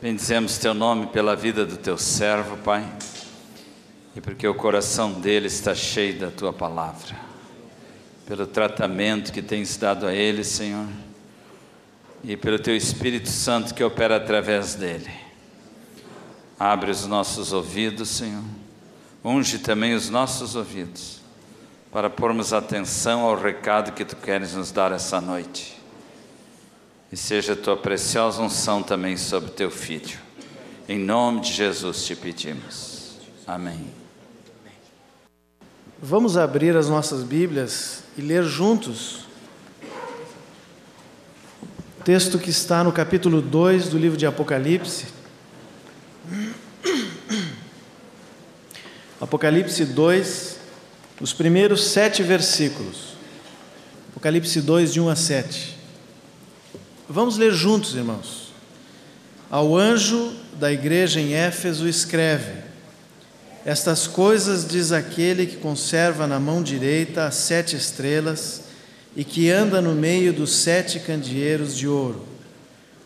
Bendizemos teu nome pela vida do teu servo, Pai, e porque o coração dele está cheio da tua palavra, pelo tratamento que tens dado a ele, Senhor, e pelo teu Espírito Santo que opera através dele. Abre os nossos ouvidos, Senhor, unge também os nossos ouvidos, para pormos atenção ao recado que tu queres nos dar essa noite e seja a tua preciosa unção também sobre teu filho. Em nome de Jesus te pedimos. Amém. Vamos abrir as nossas Bíblias e ler juntos o texto que está no capítulo 2 do livro de Apocalipse. Apocalipse 2, os primeiros sete versículos. Apocalipse 2, de 1 a 7. Vamos ler juntos, irmãos. Ao anjo da igreja em Éfeso escreve: Estas coisas diz aquele que conserva na mão direita as sete estrelas e que anda no meio dos sete candeeiros de ouro.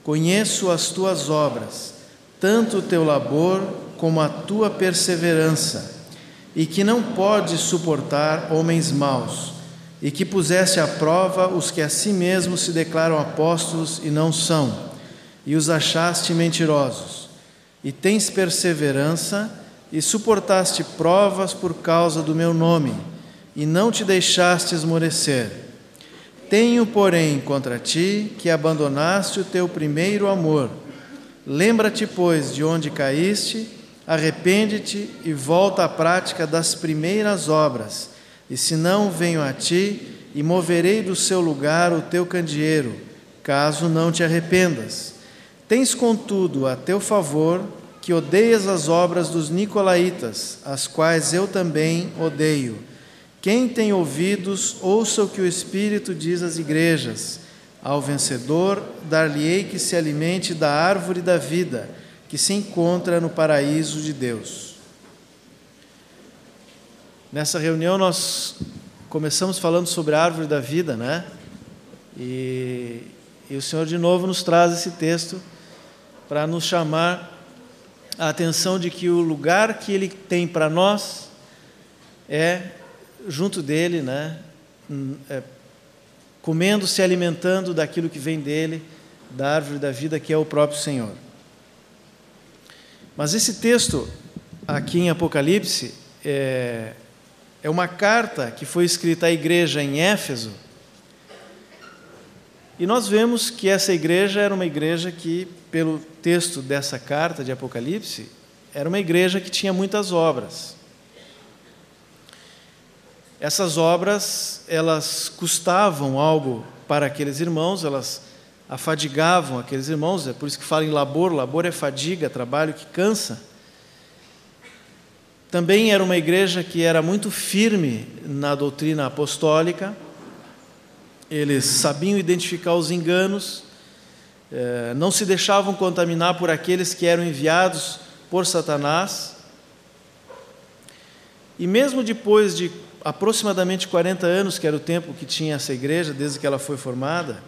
Conheço as tuas obras, tanto o teu labor como a tua perseverança, e que não podes suportar homens maus e que puseste à prova os que a si mesmos se declaram apóstolos e não são, e os achaste mentirosos. E tens perseverança e suportaste provas por causa do meu nome, e não te deixaste esmorecer. Tenho, porém, contra ti que abandonaste o teu primeiro amor. Lembra-te, pois, de onde caíste, arrepende-te e volta à prática das primeiras obras e se não venho a ti e moverei do seu lugar o teu candeeiro, caso não te arrependas. Tens, contudo, a teu favor que odeias as obras dos nicolaítas, as quais eu também odeio. Quem tem ouvidos, ouça o que o Espírito diz às igrejas. Ao vencedor, dar-lhe-ei que se alimente da árvore da vida, que se encontra no paraíso de Deus. Nessa reunião nós começamos falando sobre a árvore da vida, né? E, e o Senhor de novo nos traz esse texto para nos chamar a atenção de que o lugar que Ele tem para nós é junto dele, né? É, comendo, se alimentando daquilo que vem dele, da árvore da vida que é o próprio Senhor. Mas esse texto aqui em Apocalipse é, é uma carta que foi escrita à igreja em Éfeso. E nós vemos que essa igreja era uma igreja que, pelo texto dessa carta de Apocalipse, era uma igreja que tinha muitas obras. Essas obras, elas custavam algo para aqueles irmãos, elas afadigavam aqueles irmãos, é por isso que fala em labor, labor é fadiga, trabalho que cansa. Também era uma igreja que era muito firme na doutrina apostólica, eles sabiam identificar os enganos, eh, não se deixavam contaminar por aqueles que eram enviados por Satanás. E mesmo depois de aproximadamente 40 anos, que era o tempo que tinha essa igreja, desde que ela foi formada,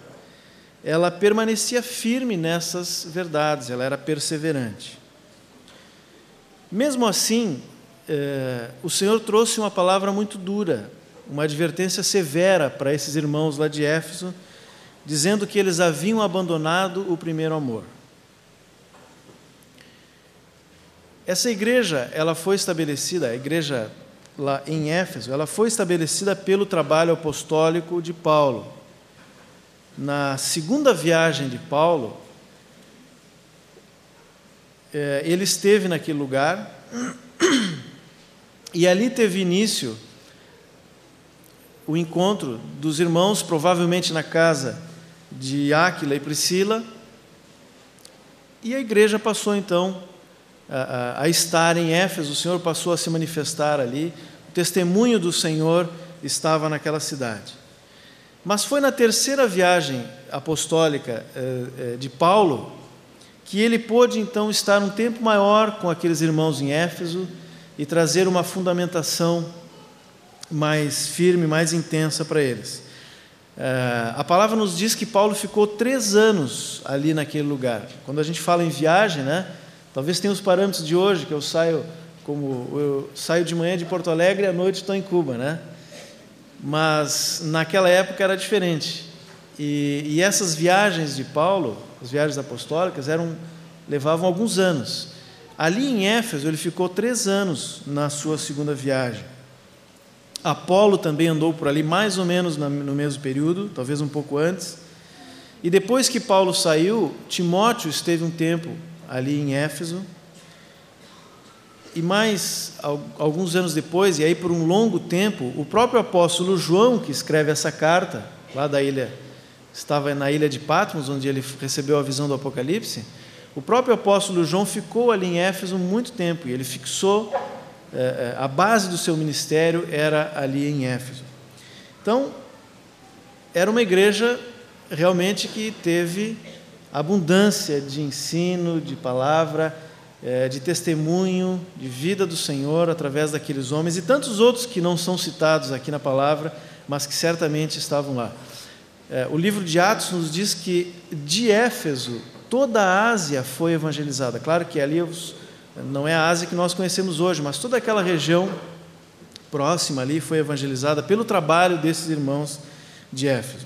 ela permanecia firme nessas verdades, ela era perseverante. Mesmo assim, é, o Senhor trouxe uma palavra muito dura, uma advertência severa para esses irmãos lá de Éfeso, dizendo que eles haviam abandonado o primeiro amor. Essa igreja, ela foi estabelecida, a igreja lá em Éfeso, ela foi estabelecida pelo trabalho apostólico de Paulo. Na segunda viagem de Paulo, é, ele esteve naquele lugar e ali teve início o encontro dos irmãos, provavelmente na casa de Áquila e Priscila, e a igreja passou então a, a, estar em Éfeso, o Senhor passou a se manifestar ali, o testemunho do Senhor estava naquela cidade. Mas foi na terceira viagem apostólica eh, eh, de Paulo que ele pôde então estar um tempo maior com aqueles irmãos em Éfeso e trazer uma fundamentação mais firme, mais intensa para eles. É, a palavra nos diz que Paulo ficou três anos ali naquele lugar. Quando a gente fala em viagem, né? Talvez tenha os parâmetros de hoje, que eu saio como eu saio de manhã de Porto Alegre e à noite estou em Cuba, né? Mas naquela época era diferente. E, e essas viagens de Paulo, as viagens apostólicas, eram levavam alguns anos. Ali em Éfeso ele ficou três anos na sua segunda viagem. Apolo também andou por ali mais ou menos no mesmo período, talvez um pouco antes. E depois que Paulo saiu, Timóteo esteve um tempo ali em Éfeso. E mais alguns anos depois, e aí por um longo tempo, o próprio apóstolo João, que escreve essa carta, lá da ilha, estava na ilha de Patmos, onde ele recebeu a visão do Apocalipse, o próprio apóstolo João ficou ali em Éfeso muito tempo, e ele fixou, é, a base do seu ministério era ali em Éfeso. Então, era uma igreja realmente que teve abundância de ensino, de palavra, é, de testemunho, de vida do Senhor através daqueles homens e tantos outros que não são citados aqui na palavra, mas que certamente estavam lá. O livro de Atos nos diz que de Éfeso toda a Ásia foi evangelizada. Claro que ali não é a Ásia que nós conhecemos hoje, mas toda aquela região próxima ali foi evangelizada pelo trabalho desses irmãos de Éfeso.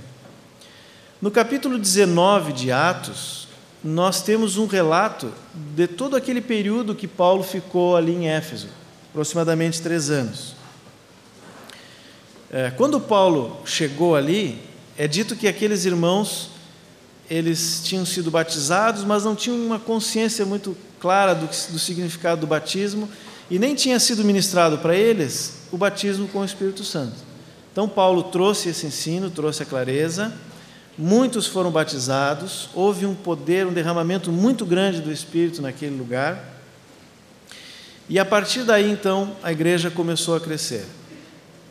No capítulo 19 de Atos, nós temos um relato de todo aquele período que Paulo ficou ali em Éfeso, aproximadamente três anos. É, quando Paulo chegou ali, é dito que aqueles irmãos eles tinham sido batizados, mas não tinham uma consciência muito clara do, do significado do batismo e nem tinha sido ministrado para eles o batismo com o Espírito Santo. Então Paulo trouxe esse ensino, trouxe a clareza muitos foram batizados, houve um poder, um derramamento muito grande do Espírito naquele lugar. E a partir daí, então, a igreja começou a crescer.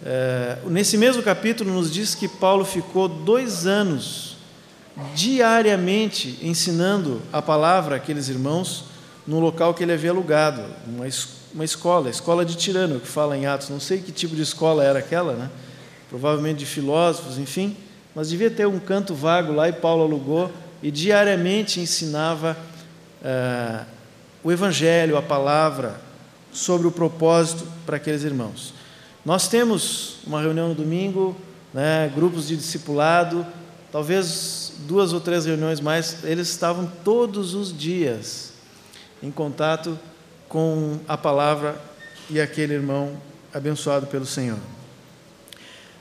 É, nesse mesmo capítulo, nos diz que Paulo ficou dois anos diariamente ensinando a palavra àqueles irmãos no local que ele havia alugado, uma, uma escola, a escola de Tirano, que fala em Atos. Não sei que tipo de escola era aquela, né? provavelmente de filósofos, enfim mas devia ter um canto vago lá e Paulo alugou e diariamente ensinava uh, o Evangelho, a palavra, sobre o propósito para aqueles irmãos. Nós temos uma reunião no domingo, né, grupos de discipulado, talvez duas ou três reuniões mais, eles estavam todos os dias em contato com a palavra e aquele irmão abençoado pelo Senhor.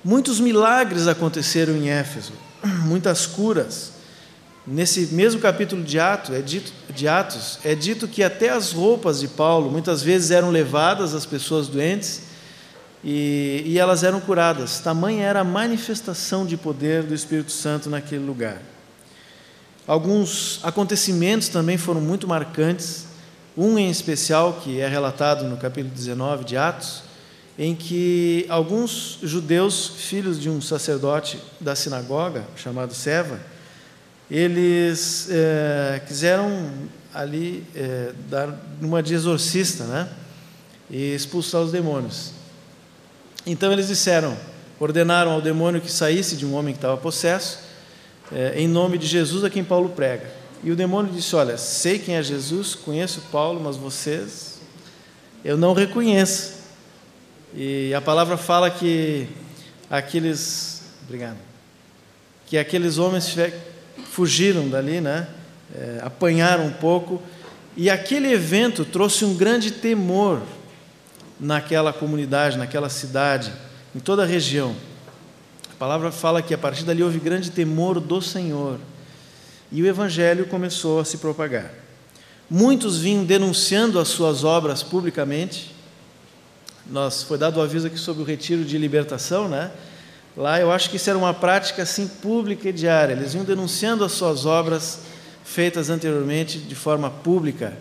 Muitos milagres aconteceram em Éfeso, muitas curas. Nesse mesmo capítulo de Atos, é dito, de Atos, é dito que até as roupas de Paulo muitas vezes eram levadas às pessoas doentes e, e elas eram curadas. Tamanha era a manifestação de poder do Espírito Santo naquele lugar. Alguns acontecimentos também foram muito marcantes. Um em especial, que é relatado no capítulo 19 de Atos, em que alguns judeus, filhos de um sacerdote da sinagoga, chamado Seva, eles é, quiseram ali é, dar uma de exorcista, né? E expulsar os demônios. Então eles disseram, ordenaram ao demônio que saísse de um homem que estava possesso, é, em nome de Jesus a quem Paulo prega. E o demônio disse: Olha, sei quem é Jesus, conheço Paulo, mas vocês eu não reconheço. E a palavra fala que aqueles, obrigado, que aqueles homens fugiram dali, né? É, apanharam um pouco, e aquele evento trouxe um grande temor naquela comunidade, naquela cidade, em toda a região. A palavra fala que a partir dali houve grande temor do Senhor, e o evangelho começou a se propagar. Muitos vinham denunciando as suas obras publicamente, nós foi dado o aviso aqui sobre o retiro de libertação, né? Lá eu acho que isso era uma prática assim pública e diária. Eles iam denunciando as suas obras feitas anteriormente de forma pública.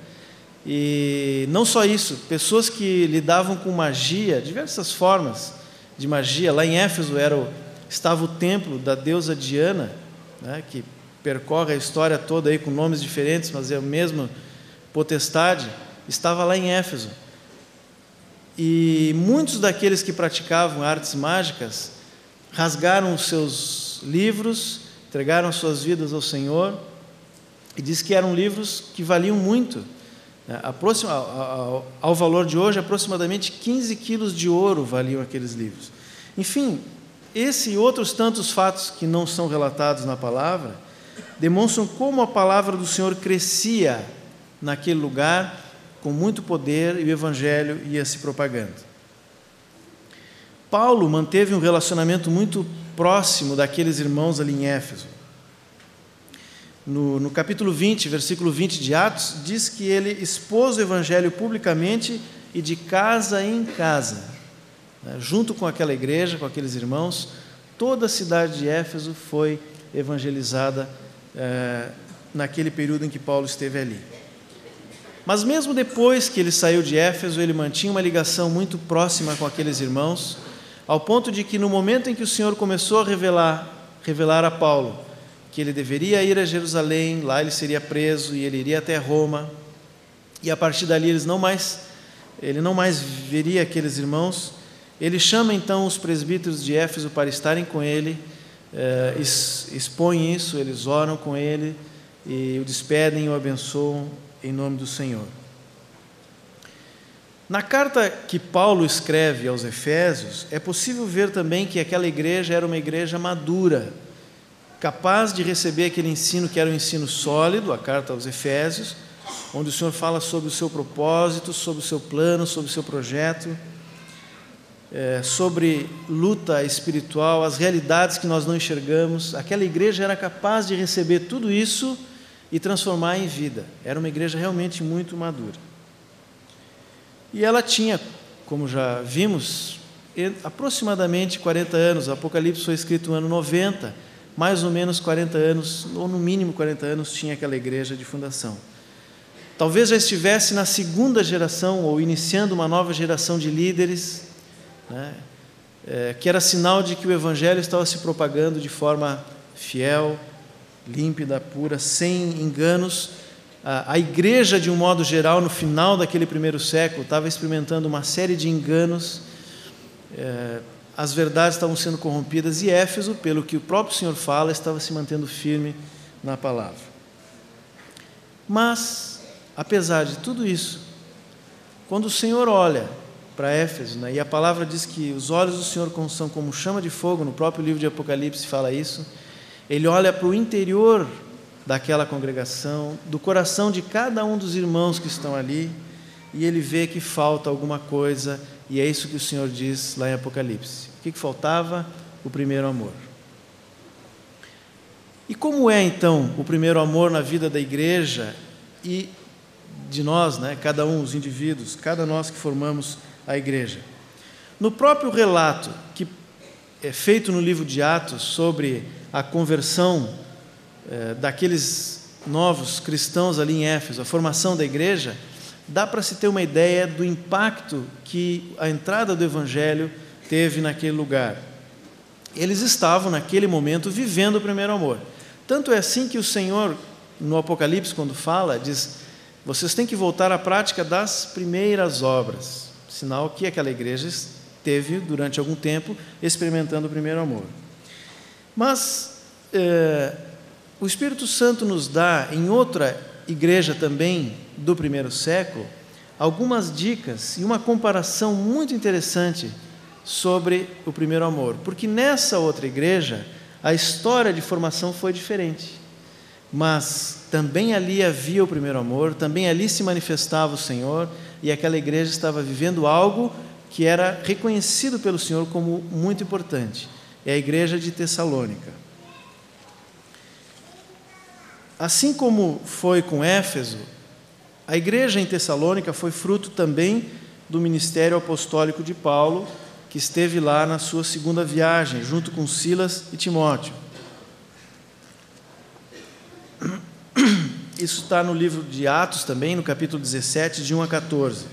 E não só isso, pessoas que lidavam com magia, diversas formas de magia. Lá em Éfeso era o, estava o templo da deusa Diana, né, que percorre a história toda aí com nomes diferentes, mas é a mesma potestade. Estava lá em Éfeso. E muitos daqueles que praticavam artes mágicas rasgaram os seus livros, entregaram suas vidas ao Senhor, e diz que eram livros que valiam muito. Né? Ao valor de hoje, aproximadamente 15 quilos de ouro valiam aqueles livros. Enfim, esse e outros tantos fatos que não são relatados na palavra demonstram como a palavra do Senhor crescia naquele lugar com muito poder e o evangelho ia se propagando. Paulo manteve um relacionamento muito próximo daqueles irmãos ali em Éfeso. No, no, capítulo 20, versículo 20 de Atos, diz que ele expôs o evangelho publicamente e de casa em casa. Né? Junto com aquela igreja, com aqueles irmãos, toda a cidade de Éfeso foi evangelizada é, naquele período em que Paulo esteve ali. Mas mesmo depois que ele saiu de Éfeso, ele mantinha uma ligação muito próxima com aqueles irmãos, ao ponto de que no momento em que o Senhor começou a revelar, revelar a Paulo que ele deveria ir a Jerusalém, lá ele seria preso e ele iria até Roma, e a partir dali eles não mais, ele não mais veria aqueles irmãos, ele chama então os presbíteros de Éfeso para estarem com ele, eh, expõe isso, eles oram com ele e o despedem e o abençoam em nome do Senhor. Na carta que Paulo escreve aos Efésios, é possível ver também que aquela igreja era uma igreja madura, capaz de receber aquele ensino que era um ensino sólido, a carta aos Efésios, onde o Senhor fala sobre o seu propósito, sobre o seu plano, sobre o seu projeto, é, sobre luta espiritual, as realidades que nós não enxergamos. Aquela igreja era capaz de receber tudo isso e transformar em vida. Era uma igreja realmente muito madura. E ela tinha, como já vimos, aproximadamente 40 anos. O Apocalipse foi escrito no ano 90, mais ou menos 40 anos, ou no mínimo 40 anos, tinha aquela igreja de fundação. Talvez já estivesse na segunda geração, ou iniciando uma nova geração de líderes, né, é, que era sinal de que o Evangelho estava se propagando de forma fiel, límpida, pura, sem enganos. A, igreja, de um modo geral, no final daquele primeiro século, estava experimentando uma série de enganos. É, as verdades estavam sendo corrompidas e Éfeso, pelo que o próprio Senhor fala, estava se mantendo firme na palavra. Mas, apesar de tudo isso, quando o Senhor olha para Éfeso, né, e a palavra diz que os olhos do Senhor são como chama de fogo, no próprio livro de Apocalipse fala isso, ele olha para o interior daquela congregação, do coração de cada um dos irmãos que estão ali, e ele vê que falta alguma coisa, e é isso que o Senhor diz lá em Apocalipse. O que, que faltava? O primeiro amor. E como é então o primeiro amor na vida da igreja e de nós, né, cada um, os indivíduos, cada nós que formamos a igreja? No próprio relato que é feito no livro de Atos sobre a conversão é, daqueles novos cristãos ali em Éfeso, a formação da igreja, dá para se ter uma ideia do impacto que a entrada do Evangelho teve naquele lugar. Eles estavam, naquele momento, vivendo o primeiro amor. Tanto é assim que o Senhor, no Apocalipse, quando fala, diz: vocês têm que voltar à prática das primeiras obras, sinal que aquela igreja teve, durante algum tempo, experimentando o primeiro amor. Mas é, o Espírito Santo nos dá, em outra igreja também do primeiro século, algumas dicas e uma comparação muito interessante sobre o primeiro amor, porque nessa outra igreja a história de formação foi diferente, mas também ali havia o primeiro amor, também ali se manifestava o Senhor e aquela igreja estava vivendo algo que era reconhecido pelo Senhor como muito importante. É a igreja de Tessalônica. Assim como foi com Éfeso, a igreja em Tessalônica foi fruto também do ministério apostólico de Paulo, que esteve lá na sua segunda viagem, junto com Silas e Timóteo. Isso está no livro de Atos também, no capítulo 17, de 1 a 14.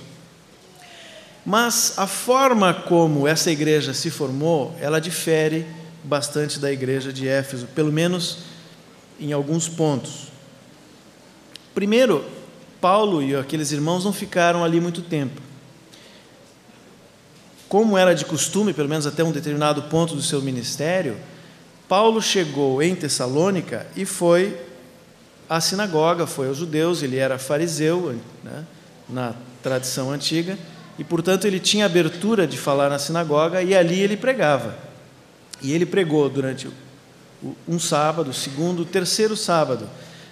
Mas a forma como essa igreja se formou, ela difere bastante da igreja de Éfeso, pelo menos em alguns pontos. Primeiro, Paulo e aqueles irmãos não ficaram ali muito tempo. Como era de costume, pelo menos até um determinado ponto do seu ministério, Paulo chegou em Tessalônica e foi à sinagoga, foi aos judeus, ele era fariseu, né, na tradição antiga, e portanto ele tinha abertura de falar na sinagoga e ali ele pregava. E ele pregou durante um sábado, segundo, terceiro sábado.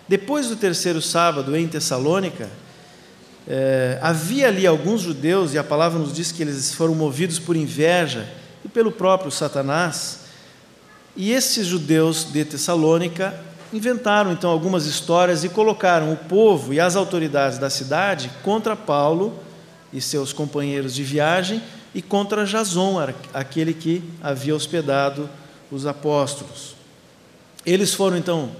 Depois do terceiro sábado em Tessalônica, é, havia ali alguns judeus, e a palavra nos diz que eles foram movidos por inveja e pelo próprio Satanás. E esses judeus de Tessalônica inventaram então algumas histórias e colocaram o povo e as autoridades da cidade contra Paulo e seus companheiros de viagem e contra Jason, aquele que havia hospedado os apóstolos. Eles foram então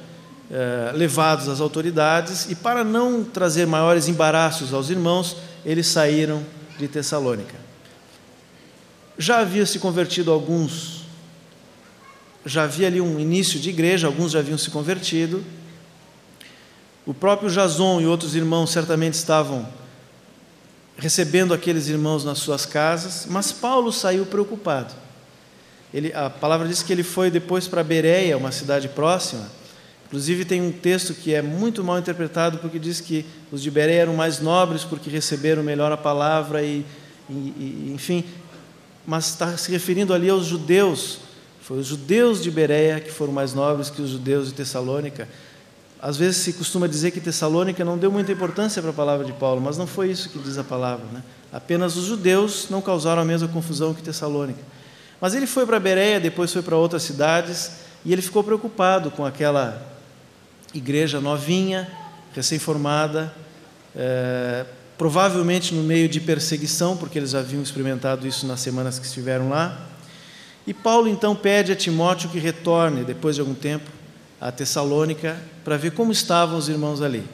eh, levados às autoridades e, para não trazer maiores embaraços aos irmãos, eles saíram de Tessalônica. Já havia se convertido alguns, já havia ali um início de igreja, alguns já haviam se convertido. O próprio Jason e outros irmãos certamente estavam recebendo aqueles irmãos nas suas casas, mas Paulo saiu preocupado. Ele, a palavra diz que ele foi depois para Bereia, uma cidade próxima, Inclusive, tem um texto que é muito mal interpretado, porque diz que os de Beré eram mais nobres porque receberam melhor a palavra, e, e, e enfim, mas está se referindo ali aos judeus. Foi os judeus de Bereia que foram mais nobres que os judeus de Tessalônica. Às vezes se costuma dizer que Tessalônica não deu muita importância para a palavra de Paulo, mas não foi isso que diz a palavra. Né? Apenas os judeus não causaram a mesma confusão que Tessalônica. Mas ele foi para Bereia, depois foi para outras cidades, e ele ficou preocupado com aquela igreja novinha, recém-formada, é, provavelmente no meio de perseguição, porque eles haviam experimentado isso nas semanas que estiveram lá. E Paulo então pede a Timóteo que retorne, depois de algum tempo, a Tessalônica, para ver como estavam os irmãos ali.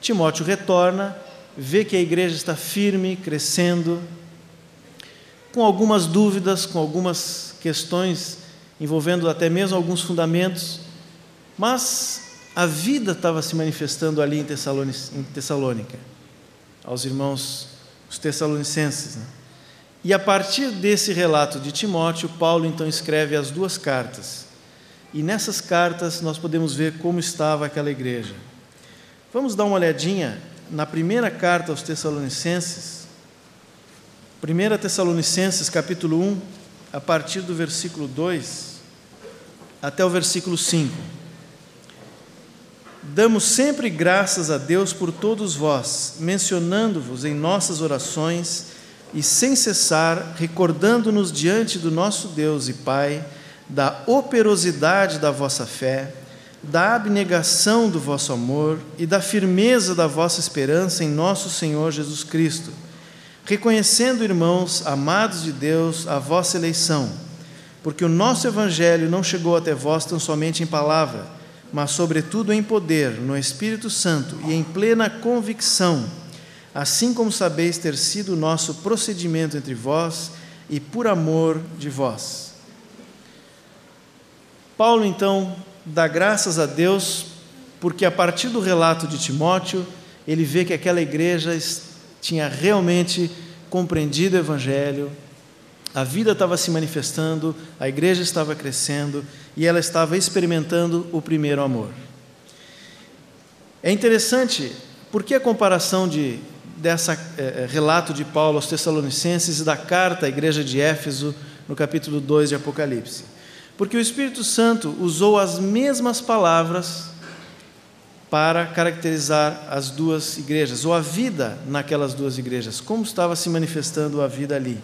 Timóteo retorna, vê que a igreja está firme, crescendo, com algumas dúvidas, com algumas questões envolvendo até mesmo alguns fundamentos, mas a vida estava se manifestando ali em Tessalônica, aos irmãos, os tessalonicenses. Né? E a partir desse relato de Timóteo, Paulo então escreve as duas cartas. E nessas cartas nós podemos ver como estava aquela igreja. Vamos dar uma olhadinha na primeira carta aos Tessalonicenses, 1 Tessalonicenses capítulo 1, a partir do versículo 2 até o versículo 5. Damos sempre graças a Deus por todos vós, mencionando-vos em nossas orações e sem cessar, recordando-nos diante do nosso Deus e Pai da operosidade da vossa fé, da abnegação do vosso amor e da firmeza da vossa esperança em nosso Senhor Jesus Cristo, reconhecendo, irmãos, amados de Deus, a vossa eleição, porque o nosso Evangelho não chegou até vós tão somente em palavra, mas, sobretudo, em poder, no Espírito Santo e em plena convicção, assim como sabeis ter sido o nosso procedimento entre vós e por amor de vós. Paulo, então, dá graças a Deus, porque a partir do relato de Timóteo, ele vê que aquela igreja tinha realmente compreendido o Evangelho, a vida estava se manifestando, a igreja estava crescendo e ela estava experimentando o primeiro amor. É interessante porque a comparação de dessa é, relato de Paulo aos Tessalonicenses e da carta à igreja de Éfeso no capítulo 2 de Apocalipse. Porque o Espírito Santo usou as mesmas palavras para caracterizar as duas igrejas, ou a vida naquelas duas igrejas, como estava se manifestando a vida ali.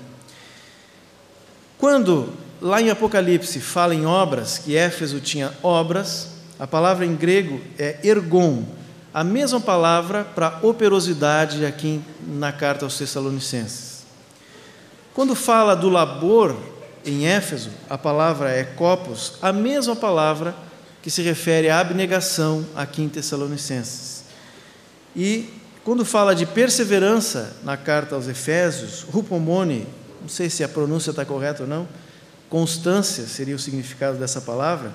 Quando lá em Apocalipse fala em obras, que Éfeso tinha obras, a palavra em grego é ergon, a mesma palavra para operosidade aqui na carta aos Tessalonicenses. Quando fala do labor em Éfeso, a palavra é copos, a mesma palavra que se refere à abnegação aqui em Tessalonicenses. E quando fala de perseverança na carta aos Efésios, rupomone, não sei se a pronúncia está correta ou não, constância seria o significado dessa palavra,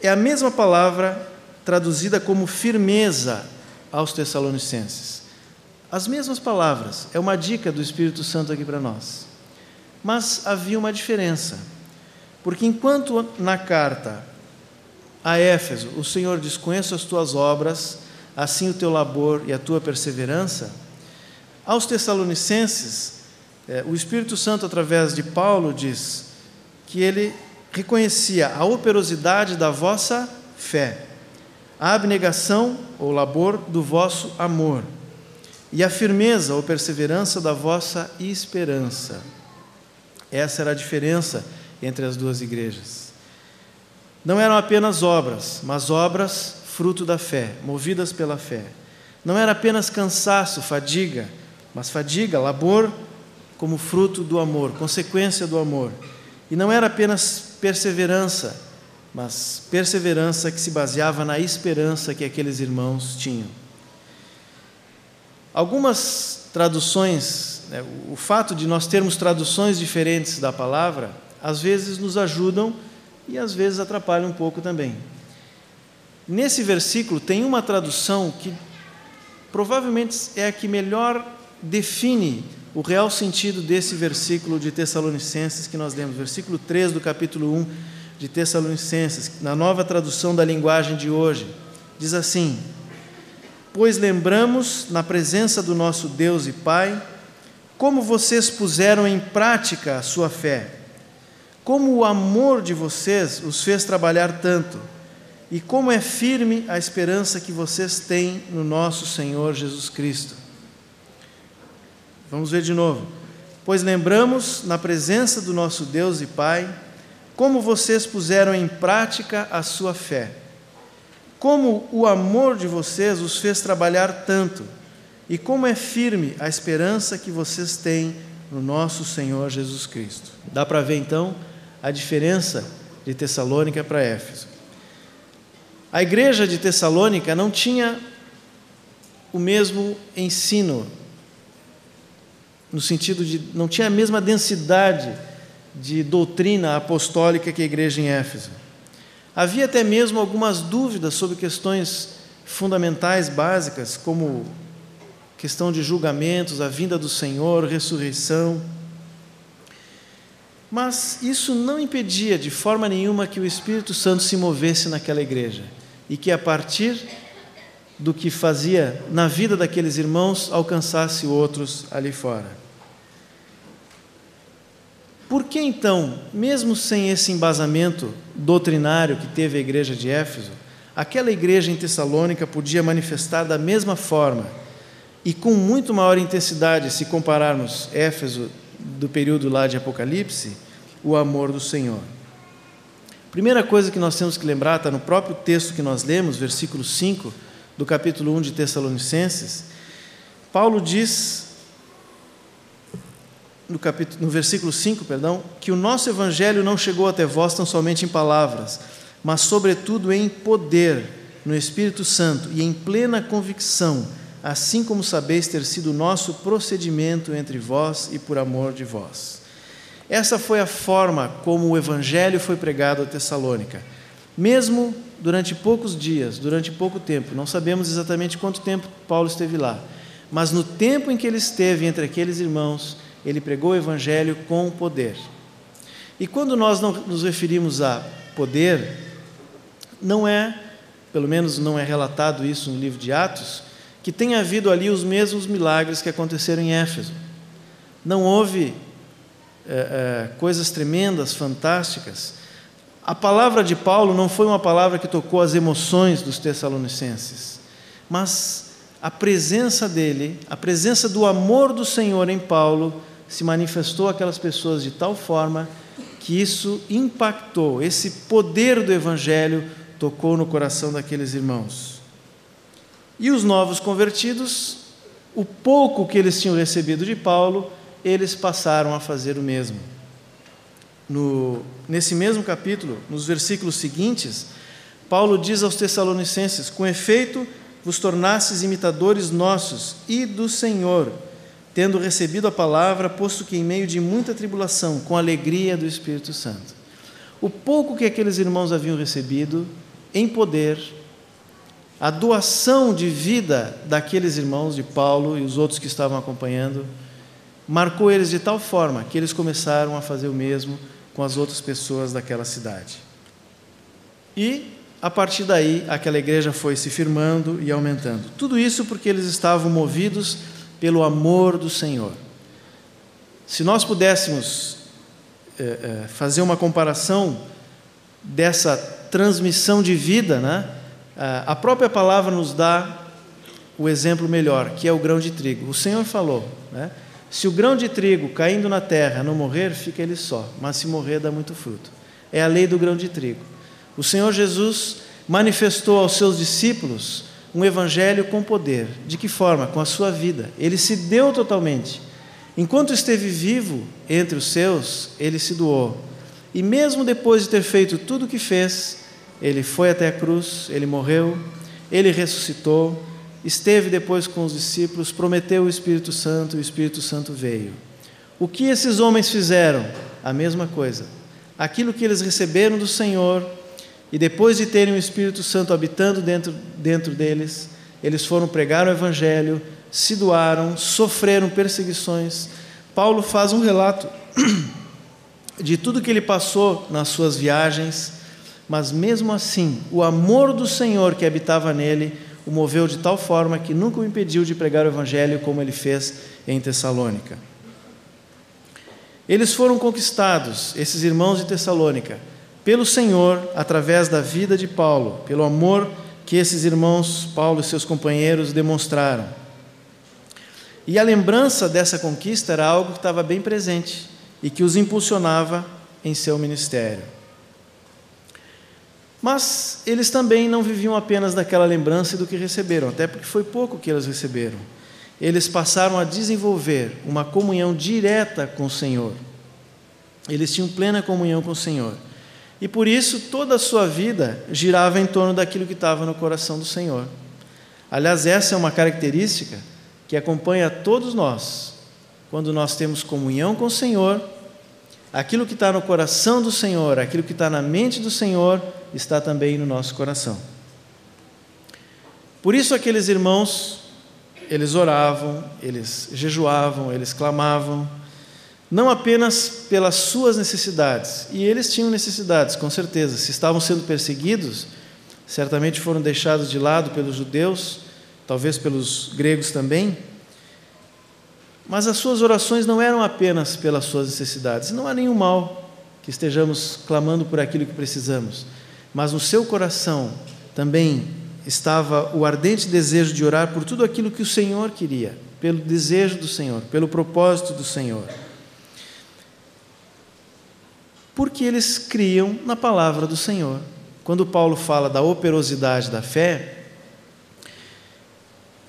é a mesma palavra traduzida como firmeza aos Tessalonicenses. As mesmas palavras, é uma dica do Espírito Santo aqui para nós. Mas havia uma diferença, porque enquanto na carta a Éfeso: O Senhor diz: Conheço as tuas obras, assim o teu labor e a tua perseverança. Aos Tessalonicenses, eh, o Espírito Santo, através de Paulo, diz que ele reconhecia a operosidade da vossa fé, a abnegação ou labor do vosso amor e a firmeza ou perseverança da vossa esperança. Essa era a diferença entre as duas igrejas. Não eram apenas obras, mas obras fruto da fé, movidas pela fé. Não era apenas cansaço, fadiga, mas fadiga, labor como fruto do amor, consequência do amor. E não era apenas perseverança, mas perseverança que se baseava na esperança que aqueles irmãos tinham. Algumas traduções, né, o fato de nós termos traduções diferentes da palavra, às vezes nos ajudam e às vezes atrapalham um pouco também. Nesse versículo tem uma tradução que provavelmente é a que melhor define o real sentido desse versículo de Tessalonicenses que nós lemos, versículo 3 do capítulo 1 de Tessalonicenses, na nova tradução da linguagem de hoje. Diz assim: Pois lembramos, na presença do nosso Deus e Pai, como vocês puseram em prática a sua fé, como o amor de vocês os fez trabalhar tanto, e como é firme a esperança que vocês têm no nosso Senhor Jesus Cristo. Vamos ver de novo. Pois lembramos, na presença do nosso Deus e Pai, como vocês puseram em prática a sua fé, como o amor de vocês os fez trabalhar tanto, e como é firme a esperança que vocês têm no nosso Senhor Jesus Cristo. Dá para ver então a diferença de Tessalônica para Éfeso. A igreja de Tessalônica não tinha o mesmo ensino no sentido de não tinha a mesma densidade de doutrina apostólica que a igreja em Éfeso. Havia até mesmo algumas dúvidas sobre questões fundamentais básicas, como questão de julgamentos, a vinda do Senhor, ressurreição. Mas isso não impedia de forma nenhuma que o Espírito Santo se movesse naquela igreja e que a partir do que fazia na vida daqueles irmãos alcançasse outros ali fora. Por que então, mesmo sem esse embasamento doutrinário que teve a igreja de Éfeso, aquela igreja em Tessalônica podia manifestar da mesma forma e com muito maior intensidade, se compararmos Éfeso do período lá de Apocalipse, o amor do Senhor? Primeira coisa que nós temos que lembrar, está no próprio texto que nós lemos, versículo 5 do capítulo 1 de Tessalonicenses. Paulo diz no, capítulo, no versículo 5, perdão, que o nosso evangelho não chegou até vós tão somente em palavras, mas sobretudo em poder, no Espírito Santo e em plena convicção, assim como sabeis ter sido o nosso procedimento entre vós e por amor de vós. Essa foi a forma como o evangelho foi pregado a Tessalônica. Mesmo durante poucos dias, durante pouco tempo, não sabemos exatamente quanto tempo Paulo esteve lá, mas no tempo em que ele esteve entre aqueles irmãos, ele pregou o Evangelho com poder. E quando nós nos referimos a poder, não é, pelo menos não é relatado isso no livro de Atos, que tenha havido ali os mesmos milagres que aconteceram em Éfeso. Não houve é, é, coisas tremendas, fantásticas. A palavra de Paulo não foi uma palavra que tocou as emoções dos tessalonicenses, mas a presença dele, a presença do amor do Senhor em Paulo, se manifestou aquelas pessoas de tal forma que isso impactou, esse poder do Evangelho tocou no coração daqueles irmãos. E os novos convertidos, o pouco que eles tinham recebido de Paulo, eles passaram a fazer o mesmo. No, nesse mesmo capítulo, nos versículos seguintes, Paulo diz aos Tessalonicenses: Com efeito, vos tornastes imitadores nossos e do Senhor tendo recebido a palavra, posto que em meio de muita tribulação, com alegria do Espírito Santo. O pouco que aqueles irmãos haviam recebido, em poder, a doação de vida daqueles irmãos, de Paulo e os outros que estavam acompanhando, marcou eles de tal forma que eles começaram a fazer o mesmo com as outras pessoas daquela cidade. E a partir daí, aquela igreja foi se firmando e aumentando. Tudo isso porque eles estavam movidos pelo amor do Senhor. Se nós pudéssemos é, é, fazer uma comparação dessa transmissão de vida, né? a própria palavra nos dá o exemplo melhor, que é o grão de trigo. O Senhor falou, né? Se o grão de trigo caindo na terra não morrer, fica ele só, mas se morrer dá muito fruto. É a lei do grão de trigo. O Senhor Jesus manifestou aos seus discípulos um evangelho com poder. De que forma? Com a sua vida. Ele se deu totalmente. Enquanto esteve vivo entre os seus, ele se doou. E mesmo depois de ter feito tudo o que fez, ele foi até a cruz, ele morreu, ele ressuscitou, esteve depois com os discípulos, prometeu o Espírito Santo, e o Espírito Santo veio. O que esses homens fizeram? A mesma coisa. Aquilo que eles receberam do Senhor, e depois de terem o Espírito Santo habitando dentro, dentro deles, eles foram pregar o Evangelho, se doaram, sofreram perseguições. Paulo faz um relato de tudo que ele passou nas suas viagens, mas mesmo assim, o amor do Senhor que habitava nele o moveu de tal forma que nunca o impediu de pregar o Evangelho como ele fez em Tessalônica. Eles foram conquistados, esses irmãos de Tessalônica, pelo Senhor através da vida de Paulo, pelo amor que esses irmãos, Paulo e seus companheiros, demonstraram. E a lembrança dessa conquista era algo que estava bem presente e que os impulsionava em seu ministério. Mas eles também não viviam apenas daquela lembrança e do que receberam, até porque foi pouco que eles receberam. Eles passaram a desenvolver uma comunhão direta com o Senhor. Eles tinham plena comunhão com o Senhor. E por isso toda a sua vida girava em torno daquilo que estava no coração do Senhor. Aliás, essa é uma característica que acompanha todos nós. Quando nós temos comunhão com o Senhor, aquilo que está no coração do Senhor, aquilo que está na mente do Senhor, está também no nosso coração. Por isso, aqueles irmãos, eles oravam, eles jejuavam, eles clamavam, não apenas pelas suas necessidades, e eles tinham necessidades, com certeza, se estavam sendo perseguidos, certamente foram deixados de lado pelos judeus, talvez pelos gregos também, mas as suas orações não eram apenas pelas suas necessidades, não há nenhum mal que estejamos clamando por aquilo que precisamos, mas no seu coração também estava o ardente desejo de orar por tudo aquilo que o Senhor queria, pelo desejo do Senhor, pelo propósito do Senhor. Porque eles criam na palavra do Senhor. Quando Paulo fala da operosidade da fé,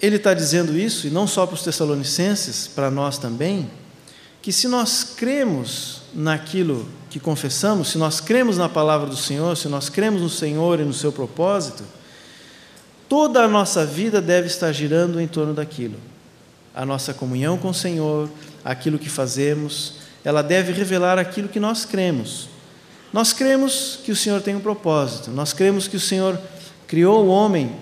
ele está dizendo isso, e não só para os Tessalonicenses, para nós também, que se nós cremos naquilo que confessamos, se nós cremos na palavra do Senhor, se nós cremos no Senhor e no seu propósito, toda a nossa vida deve estar girando em torno daquilo. A nossa comunhão com o Senhor, aquilo que fazemos, ela deve revelar aquilo que nós cremos. Nós cremos que o Senhor tem um propósito, nós cremos que o Senhor criou o homem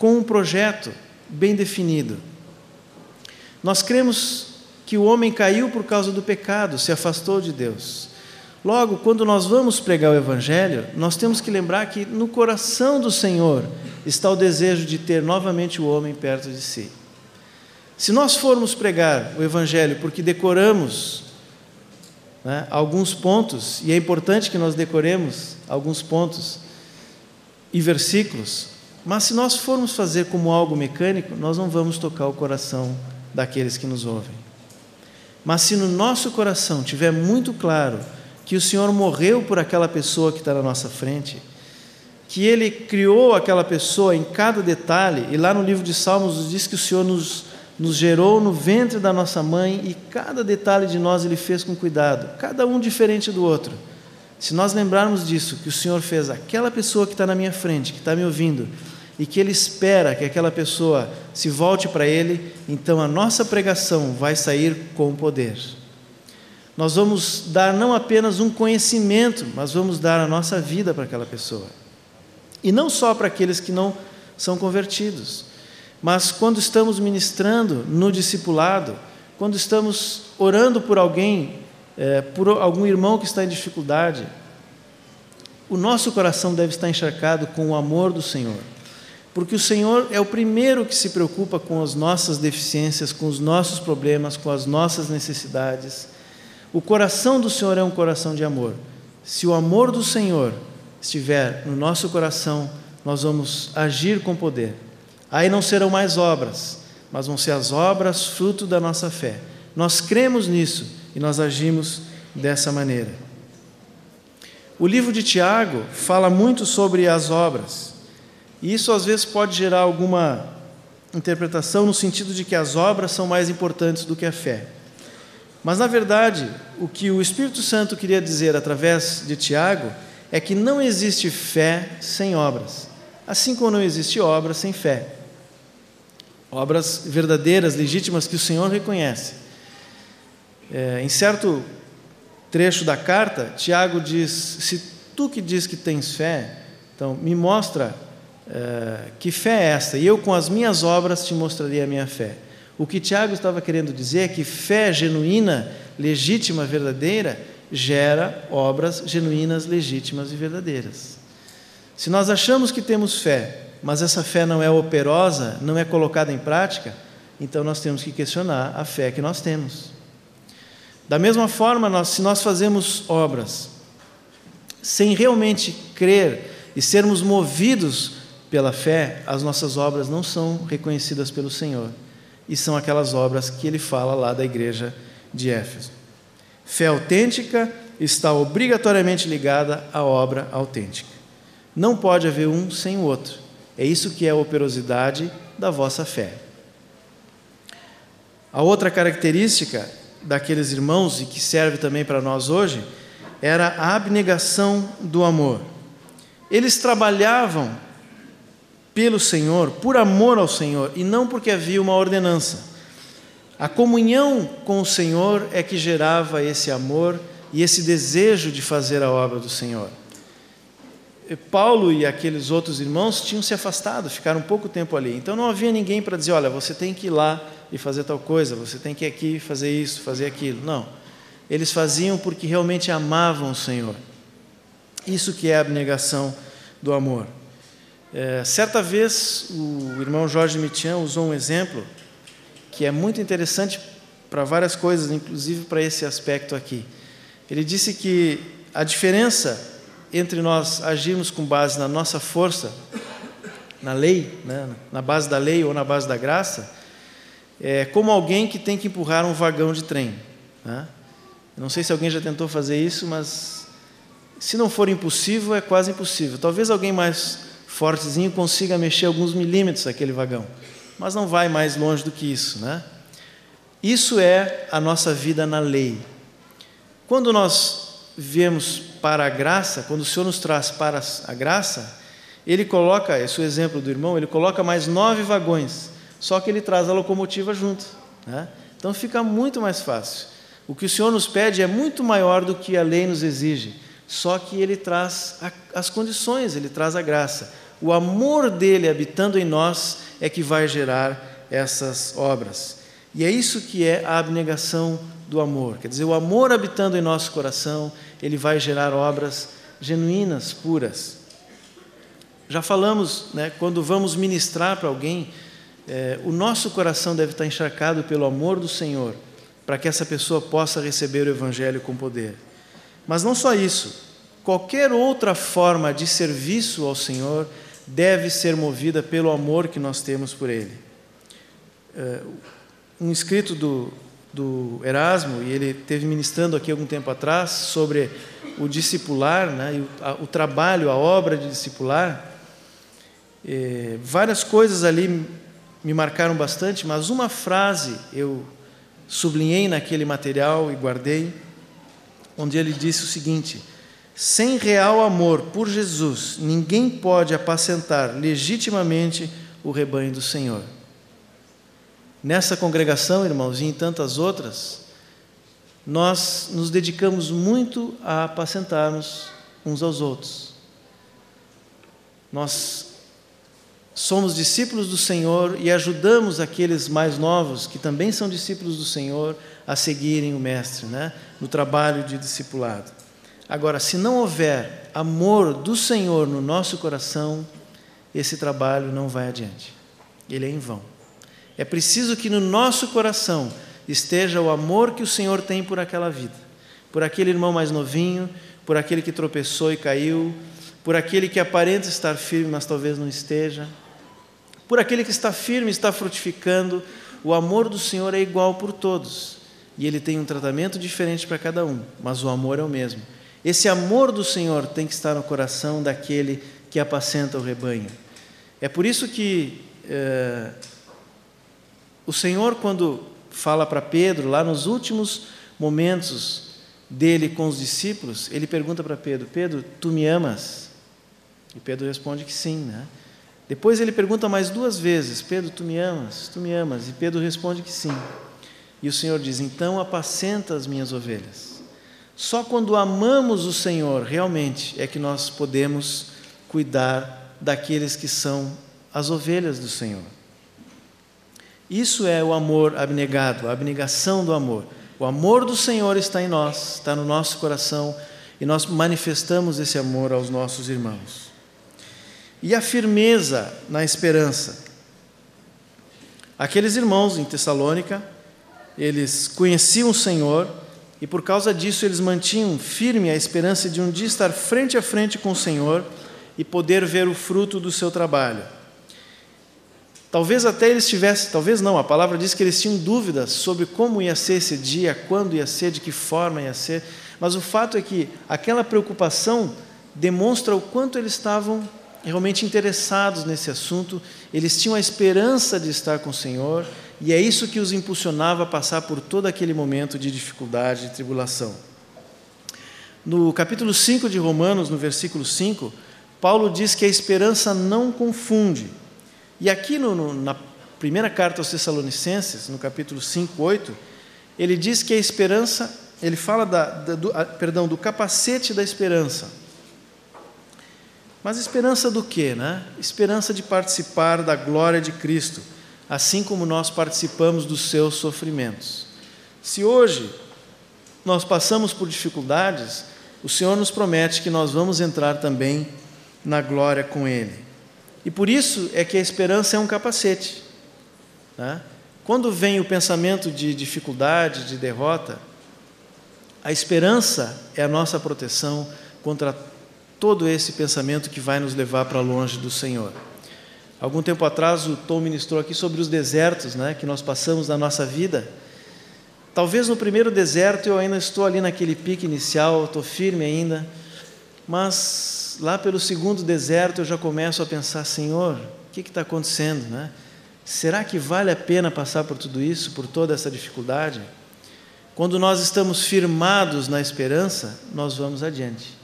com um projeto bem definido. Nós cremos que o homem caiu por causa do pecado, se afastou de Deus. Logo, quando nós vamos pregar o Evangelho, nós temos que lembrar que no coração do Senhor está o desejo de ter novamente o homem perto de si. Se nós formos pregar o Evangelho porque decoramos né, alguns pontos, e é importante que nós decoremos alguns pontos e versículos, mas se nós formos fazer como algo mecânico, nós não vamos tocar o coração daqueles que nos ouvem. Mas se no nosso coração tiver muito claro que o Senhor morreu por aquela pessoa que está na nossa frente, que Ele criou aquela pessoa em cada detalhe, e lá no livro de Salmos diz que o Senhor nos nos gerou no ventre da nossa mãe e cada detalhe de nós ele fez com cuidado, cada um diferente do outro. Se nós lembrarmos disso, que o Senhor fez aquela pessoa que está na minha frente, que está me ouvindo, e que Ele espera que aquela pessoa se volte para Ele, então a nossa pregação vai sair com poder. Nós vamos dar não apenas um conhecimento, mas vamos dar a nossa vida para aquela pessoa. E não só para aqueles que não são convertidos. Mas quando estamos ministrando no discipulado, quando estamos orando por alguém, é, por algum irmão que está em dificuldade, o nosso coração deve estar encharcado com o amor do Senhor. Porque o Senhor é o primeiro que se preocupa com as nossas deficiências, com os nossos problemas, com as nossas necessidades. O coração do Senhor é um coração de amor. Se o amor do Senhor estiver no nosso coração, nós vamos agir com poder. Aí não serão mais obras, mas vão ser as obras fruto da nossa fé. Nós cremos nisso e nós agimos dessa maneira. O livro de Tiago fala muito sobre as obras. E isso às vezes pode gerar alguma interpretação no sentido de que as obras são mais importantes do que a fé. Mas na verdade, o que o Espírito Santo queria dizer através de Tiago é que não existe fé sem obras, assim como não existe obra sem fé. Obras verdadeiras, legítimas que o Senhor reconhece. É, em certo trecho da carta, Tiago diz: Se tu que diz que tens fé, então me mostra é, que fé é esta, e eu com as minhas obras te mostraria a minha fé. O que Tiago estava querendo dizer é que fé genuína, legítima, verdadeira, gera obras genuínas, legítimas e verdadeiras. Se nós achamos que temos fé, mas essa fé não é operosa, não é colocada em prática, então nós temos que questionar a fé que nós temos. Da mesma forma, nós, se nós fazemos obras sem realmente crer e sermos movidos pela fé, as nossas obras não são reconhecidas pelo Senhor. E são aquelas obras que ele fala lá da igreja de Éfeso. Fé autêntica está obrigatoriamente ligada à obra autêntica. Não pode haver um sem o outro. É isso que é a operosidade da vossa fé. A outra característica daqueles irmãos, e que serve também para nós hoje, era a abnegação do amor. Eles trabalhavam pelo Senhor, por amor ao Senhor, e não porque havia uma ordenança. A comunhão com o Senhor é que gerava esse amor e esse desejo de fazer a obra do Senhor. Paulo e aqueles outros irmãos tinham se afastado, ficaram um pouco tempo ali. Então não havia ninguém para dizer: olha, você tem que ir lá e fazer tal coisa, você tem que ir aqui fazer isso, fazer aquilo. Não. Eles faziam porque realmente amavam o Senhor. Isso que é a abnegação do amor. É, certa vez, o irmão Jorge Mitian usou um exemplo que é muito interessante para várias coisas, inclusive para esse aspecto aqui. Ele disse que a diferença entre nós agirmos com base na nossa força, na lei, né, na base da lei ou na base da graça, é como alguém que tem que empurrar um vagão de trem. Né? Não sei se alguém já tentou fazer isso, mas se não for impossível, é quase impossível. Talvez alguém mais fortezinho consiga mexer alguns milímetros aquele vagão, mas não vai mais longe do que isso, né? Isso é a nossa vida na lei. Quando nós viemos para a graça, quando o Senhor nos traz para a graça, Ele coloca, esse é o exemplo do irmão, ele coloca mais nove vagões, só que ele traz a locomotiva junto. Né? Então fica muito mais fácil. O que o Senhor nos pede é muito maior do que a lei nos exige, só que Ele traz as condições, Ele traz a graça o amor dele habitando em nós é que vai gerar essas obras. E é isso que é a abnegação do amor. Quer dizer, o amor habitando em nosso coração, ele vai gerar obras genuínas, puras. Já falamos, né, quando vamos ministrar para alguém, é, o nosso coração deve estar encharcado pelo amor do Senhor, para que essa pessoa possa receber o Evangelho com poder. Mas não só isso, qualquer outra forma de serviço ao Senhor deve ser movida pelo amor que nós temos por Ele. É, um escrito do, do Erasmo, e ele teve ministrando aqui algum tempo atrás, sobre o discipular, né, o, a, o trabalho, a obra de discipular. É, várias coisas ali me marcaram bastante, mas uma frase eu sublinhei naquele material e guardei, onde ele disse o seguinte: sem real amor por Jesus, ninguém pode apacentar legitimamente o rebanho do Senhor. Nessa congregação, irmãos, e em tantas outras, nós nos dedicamos muito a apacentarmos uns aos outros. Nós somos discípulos do Senhor e ajudamos aqueles mais novos, que também são discípulos do Senhor, a seguirem o Mestre, né? no trabalho de discipulado. Agora, se não houver amor do Senhor no nosso coração, esse trabalho não vai adiante. Ele é em vão. É preciso que no nosso coração esteja o amor que o Senhor tem por aquela vida, por aquele irmão mais novinho, por aquele que tropeçou e caiu, por aquele que aparenta estar firme, mas talvez não esteja, por aquele que está firme, está frutificando. O amor do Senhor é igual por todos e ele tem um tratamento diferente para cada um, mas o amor é o mesmo. Esse amor do Senhor tem que estar no coração daquele que apacenta o rebanho. É por isso que é, o Senhor, quando fala para Pedro, lá nos últimos momentos dele com os discípulos, ele pergunta para Pedro: Pedro, tu me amas? E Pedro responde que sim, né? Depois ele pergunta mais duas vezes: Pedro, tu me amas? Tu me amas? E Pedro responde que sim. E o Senhor diz: Então apacenta as minhas ovelhas. Só quando amamos o Senhor realmente é que nós podemos cuidar daqueles que são as ovelhas do Senhor. Isso é o amor abnegado, a abnegação do amor. O amor do Senhor está em nós, está no nosso coração e nós manifestamos esse amor aos nossos irmãos. E a firmeza na esperança. Aqueles irmãos em Tessalônica, eles conheciam o Senhor e por causa disso eles mantinham firme a esperança de um dia estar frente a frente com o Senhor e poder ver o fruto do seu trabalho. Talvez até eles tivessem, talvez não, a palavra diz que eles tinham dúvidas sobre como ia ser esse dia, quando ia ser, de que forma ia ser, mas o fato é que aquela preocupação demonstra o quanto eles estavam realmente interessados nesse assunto, eles tinham a esperança de estar com o Senhor, e é isso que os impulsionava a passar por todo aquele momento de dificuldade e tribulação. No capítulo 5 de Romanos, no versículo 5, Paulo diz que a esperança não confunde. E aqui no, no, na primeira carta aos Tessalonicenses, no capítulo 5, 8, ele diz que a esperança, ele fala da, da, do, a, perdão, do capacete da esperança. Mas esperança do quê? Né? Esperança de participar da glória de Cristo, assim como nós participamos dos seus sofrimentos. Se hoje nós passamos por dificuldades, o Senhor nos promete que nós vamos entrar também na glória com Ele. E por isso é que a esperança é um capacete. Né? Quando vem o pensamento de dificuldade, de derrota, a esperança é a nossa proteção contra todo esse pensamento que vai nos levar para longe do Senhor. Algum tempo atrás o Tom ministrou aqui sobre os desertos né, que nós passamos na nossa vida. Talvez no primeiro deserto eu ainda estou ali naquele pique inicial, estou firme ainda, mas lá pelo segundo deserto eu já começo a pensar: Senhor, o que está acontecendo? Né? Será que vale a pena passar por tudo isso, por toda essa dificuldade? Quando nós estamos firmados na esperança, nós vamos adiante.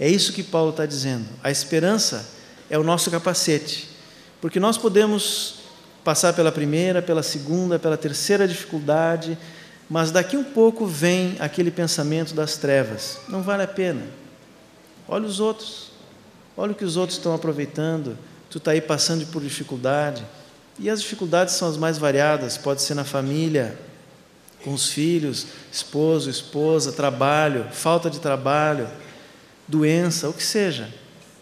É isso que Paulo está dizendo. A esperança é o nosso capacete, porque nós podemos passar pela primeira, pela segunda, pela terceira dificuldade, mas daqui um pouco vem aquele pensamento das trevas: não vale a pena. Olha os outros, Olha o que os outros estão aproveitando. Tu está aí passando por dificuldade. E as dificuldades são as mais variadas. Pode ser na família, com os filhos, esposo, esposa, trabalho, falta de trabalho, doença, o que seja.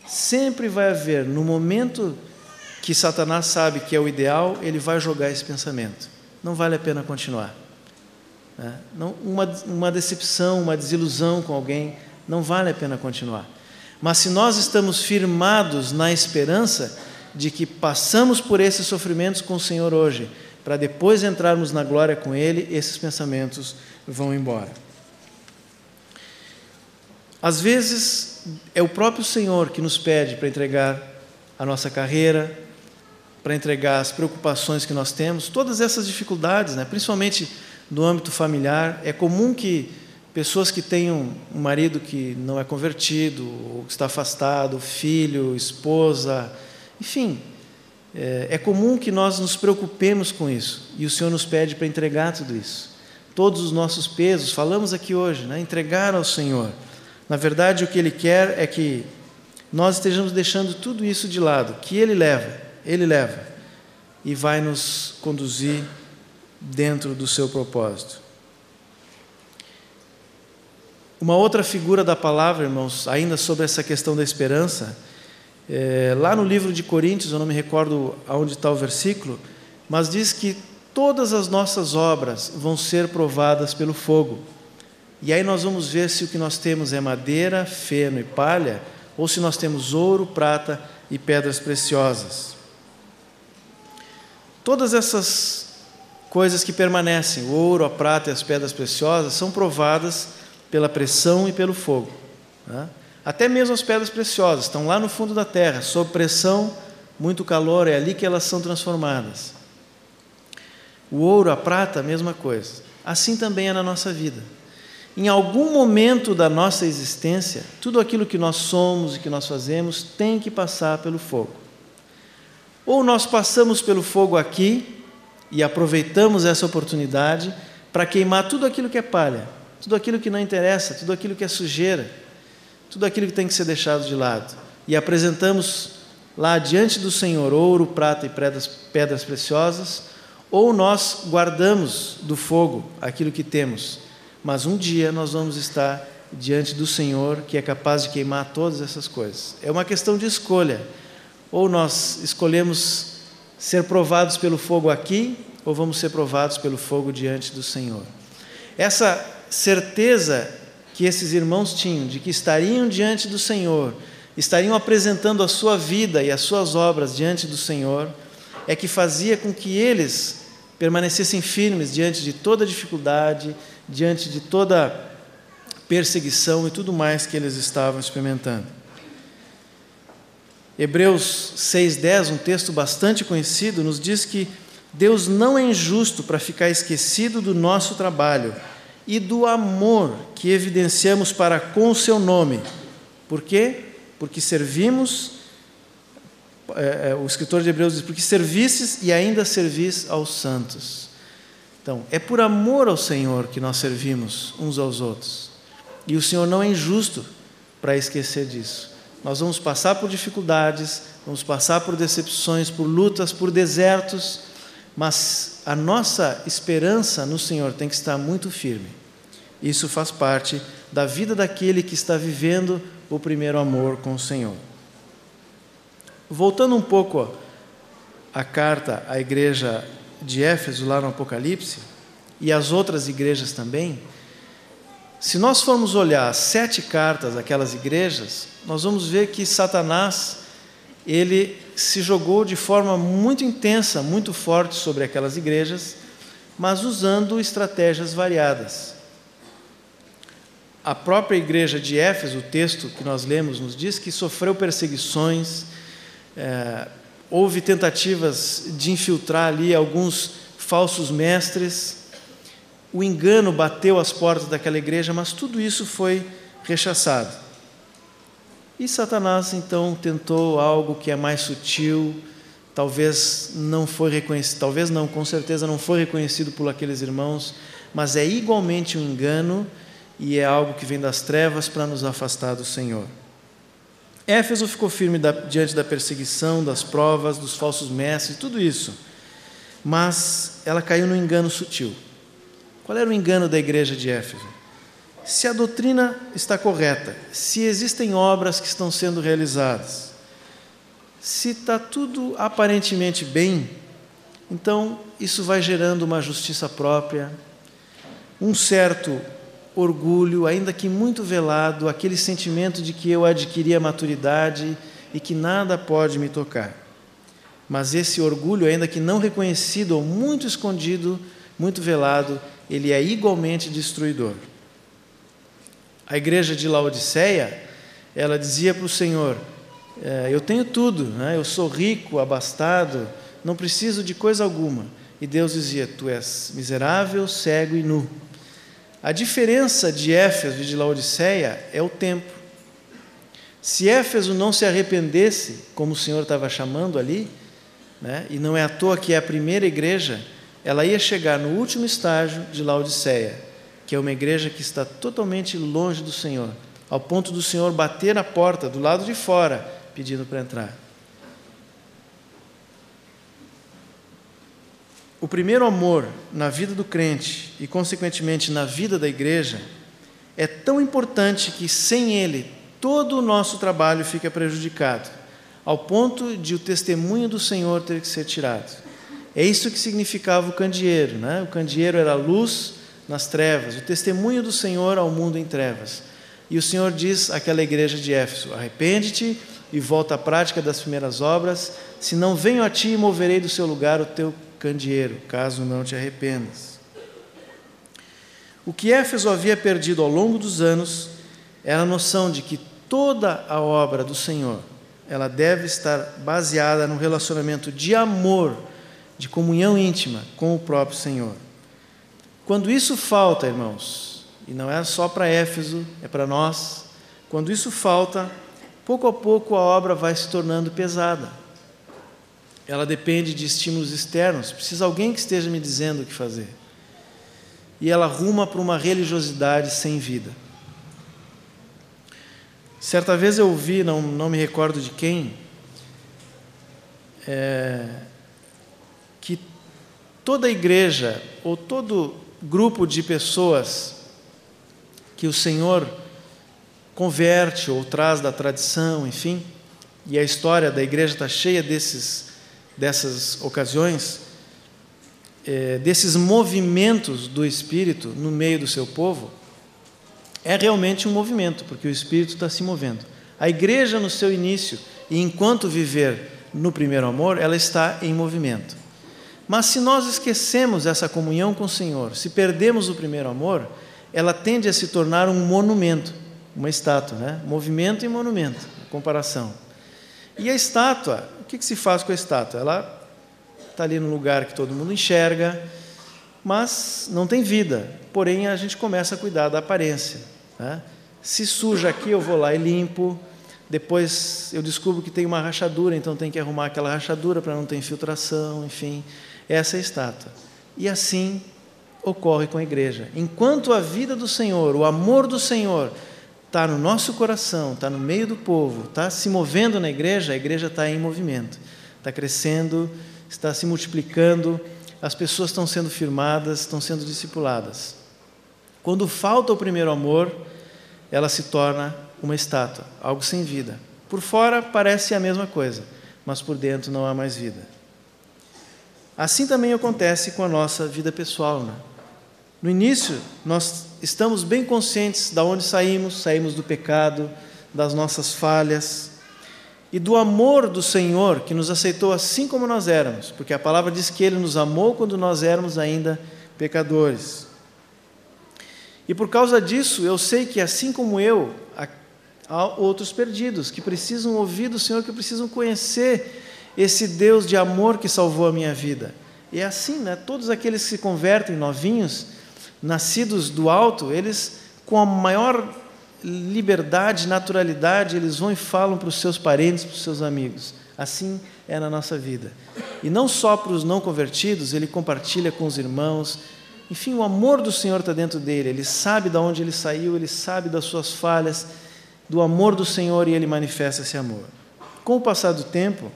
Sempre vai haver, no momento que Satanás sabe que é o ideal, ele vai jogar esse pensamento. Não vale a pena continuar. Né? Não, uma, uma decepção, uma desilusão com alguém, não vale a pena continuar. Mas se nós estamos firmados na esperança de que passamos por esses sofrimentos com o Senhor hoje, para depois entrarmos na glória com Ele, esses pensamentos vão embora. Às vezes, é o próprio Senhor que nos pede para entregar a nossa carreira, para entregar as preocupações que nós temos, todas essas dificuldades, né? principalmente no âmbito familiar. É comum que Pessoas que têm um, um marido que não é convertido, ou que está afastado, filho, esposa, enfim, é, é comum que nós nos preocupemos com isso e o Senhor nos pede para entregar tudo isso. Todos os nossos pesos, falamos aqui hoje, né? entregar ao Senhor. Na verdade, o que Ele quer é que nós estejamos deixando tudo isso de lado, que Ele leva, Ele leva, e vai nos conduzir dentro do seu propósito. Uma outra figura da palavra, irmãos, ainda sobre essa questão da esperança, é, lá no livro de Coríntios, eu não me recordo aonde está o versículo, mas diz que todas as nossas obras vão ser provadas pelo fogo. E aí nós vamos ver se o que nós temos é madeira, feno e palha, ou se nós temos ouro, prata e pedras preciosas. Todas essas coisas que permanecem, o ouro, a prata e as pedras preciosas, são provadas pela pressão e pelo fogo. Né? Até mesmo as pedras preciosas estão lá no fundo da terra, sob pressão, muito calor, é ali que elas são transformadas. O ouro, a prata, a mesma coisa. Assim também é na nossa vida. Em algum momento da nossa existência, tudo aquilo que nós somos e que nós fazemos tem que passar pelo fogo. Ou nós passamos pelo fogo aqui e aproveitamos essa oportunidade para queimar tudo aquilo que é palha, tudo aquilo que não interessa, tudo aquilo que é sujeira, tudo aquilo que tem que ser deixado de lado. E apresentamos lá diante do Senhor ouro, prata e pedras, pedras preciosas, ou nós guardamos do fogo aquilo que temos mas um dia nós vamos estar diante do Senhor que é capaz de queimar todas essas coisas. É uma questão de escolha. Ou nós escolhemos ser provados pelo fogo aqui, ou vamos ser provados pelo fogo diante do Senhor. Essa certeza que esses irmãos tinham de que estariam diante do Senhor, estariam apresentando a sua vida e as suas obras diante do Senhor, é que fazia com que eles permanecessem firmes diante de toda dificuldade, diante de toda perseguição e tudo mais que eles estavam experimentando. Hebreus 6,10, um texto bastante conhecido, nos diz que Deus não é injusto para ficar esquecido do nosso trabalho e do amor que evidenciamos para com o seu nome. Por quê? Porque servimos, é, é o escritor de Hebreus diz, porque servistes e ainda servis aos santos. Então, é por amor ao Senhor que nós servimos uns aos outros. E o Senhor não é injusto para esquecer disso. Nós vamos passar por dificuldades, vamos passar por decepções, por lutas, por desertos, mas a nossa esperança no Senhor tem que estar muito firme. Isso faz parte da vida daquele que está vivendo o primeiro amor com o Senhor. Voltando um pouco à carta à igreja de Éfeso, lá no Apocalipse, e as outras igrejas também, se nós formos olhar sete cartas daquelas igrejas, nós vamos ver que Satanás ele se jogou de forma muito intensa, muito forte sobre aquelas igrejas, mas usando estratégias variadas. A própria igreja de Éfeso, o texto que nós lemos, nos diz que sofreu perseguições, é, houve tentativas de infiltrar ali alguns falsos mestres, o engano bateu às portas daquela igreja, mas tudo isso foi rechaçado. E Satanás então tentou algo que é mais sutil, talvez não foi reconhecido, talvez não, com certeza não foi reconhecido por aqueles irmãos, mas é igualmente um engano e é algo que vem das trevas para nos afastar do Senhor. Éfeso ficou firme da, diante da perseguição, das provas, dos falsos mestres, tudo isso. Mas ela caiu no engano sutil. Qual era o engano da igreja de Éfeso? Se a doutrina está correta, se existem obras que estão sendo realizadas, se está tudo aparentemente bem, então isso vai gerando uma justiça própria, um certo orgulho, ainda que muito velado, aquele sentimento de que eu adquiri a maturidade e que nada pode me tocar. Mas esse orgulho, ainda que não reconhecido ou muito escondido, muito velado, ele é igualmente destruidor. A igreja de Laodiceia, ela dizia para o Senhor: é, Eu tenho tudo, né? eu sou rico, abastado, não preciso de coisa alguma. E Deus dizia: Tu és miserável, cego e nu. A diferença de Éfeso e de Laodiceia é o tempo. Se Éfeso não se arrependesse, como o Senhor estava chamando ali, né, e não é à toa que é a primeira igreja, ela ia chegar no último estágio de Laodiceia, que é uma igreja que está totalmente longe do Senhor, ao ponto do Senhor bater na porta do lado de fora, pedindo para entrar. O primeiro amor na vida do crente e, consequentemente, na vida da igreja é tão importante que sem ele todo o nosso trabalho fica prejudicado, ao ponto de o testemunho do Senhor ter que ser tirado. É isso que significava o candeeiro, né? O candeeiro era luz nas trevas, o testemunho do Senhor ao mundo em trevas. E o Senhor diz àquela igreja de Éfeso: arrepende-te e volta à prática das primeiras obras, senão venho a ti e moverei do seu lugar o teu candeeiro, caso não te arrependas. O que Éfeso havia perdido ao longo dos anos era a noção de que toda a obra do Senhor, ela deve estar baseada no relacionamento de amor, de comunhão íntima com o próprio Senhor. Quando isso falta, irmãos, e não é só para Éfeso, é para nós, quando isso falta, pouco a pouco a obra vai se tornando pesada. Ela depende de estímulos externos, precisa alguém que esteja me dizendo o que fazer. E ela ruma para uma religiosidade sem vida. Certa vez eu ouvi, não, não me recordo de quem, é, toda igreja ou todo grupo de pessoas que o Senhor converte ou traz da tradição, enfim, e a história da igreja está cheia desses, dessas ocasiões, é, desses movimentos do Espírito no meio do seu povo, é realmente um movimento, porque o Espírito está se movendo. A igreja, no seu início, e enquanto viver no primeiro amor, ela está em movimento. Mas se nós esquecemos essa comunhão com o Senhor, se perdemos o primeiro amor, ela tende a se tornar um monumento uma estátua, né? Movimento e monumento, comparação. E a estátua, o que, que se faz com a estátua? Ela está ali no lugar que todo mundo enxerga, mas não tem vida. Porém, a gente começa a cuidar da aparência. Né? Se suja aqui, eu vou lá e limpo. Depois eu descubro que tem uma rachadura, então tem que arrumar aquela rachadura para não ter infiltração, enfim. Essa estátua. E assim ocorre com a igreja. Enquanto a vida do Senhor, o amor do Senhor, está no nosso coração, está no meio do povo, está se movendo na igreja, a igreja está em movimento, está crescendo, está se multiplicando, as pessoas estão sendo firmadas, estão sendo discipuladas. Quando falta o primeiro amor, ela se torna uma estátua, algo sem vida. Por fora parece a mesma coisa, mas por dentro não há mais vida. Assim também acontece com a nossa vida pessoal. Né? No início, nós estamos bem conscientes de onde saímos, saímos do pecado, das nossas falhas e do amor do Senhor que nos aceitou assim como nós éramos, porque a palavra diz que Ele nos amou quando nós éramos ainda pecadores. E por causa disso, eu sei que assim como eu, há outros perdidos que precisam ouvir do Senhor, que precisam conhecer esse Deus de amor que salvou a minha vida. E é assim, né? Todos aqueles que se convertem novinhos, nascidos do alto, eles, com a maior liberdade, naturalidade, eles vão e falam para os seus parentes, para os seus amigos. Assim é na nossa vida. E não só para os não convertidos, ele compartilha com os irmãos. Enfim, o amor do Senhor está dentro dele. Ele sabe de onde ele saiu, ele sabe das suas falhas, do amor do Senhor e ele manifesta esse amor. Com o passar do tempo,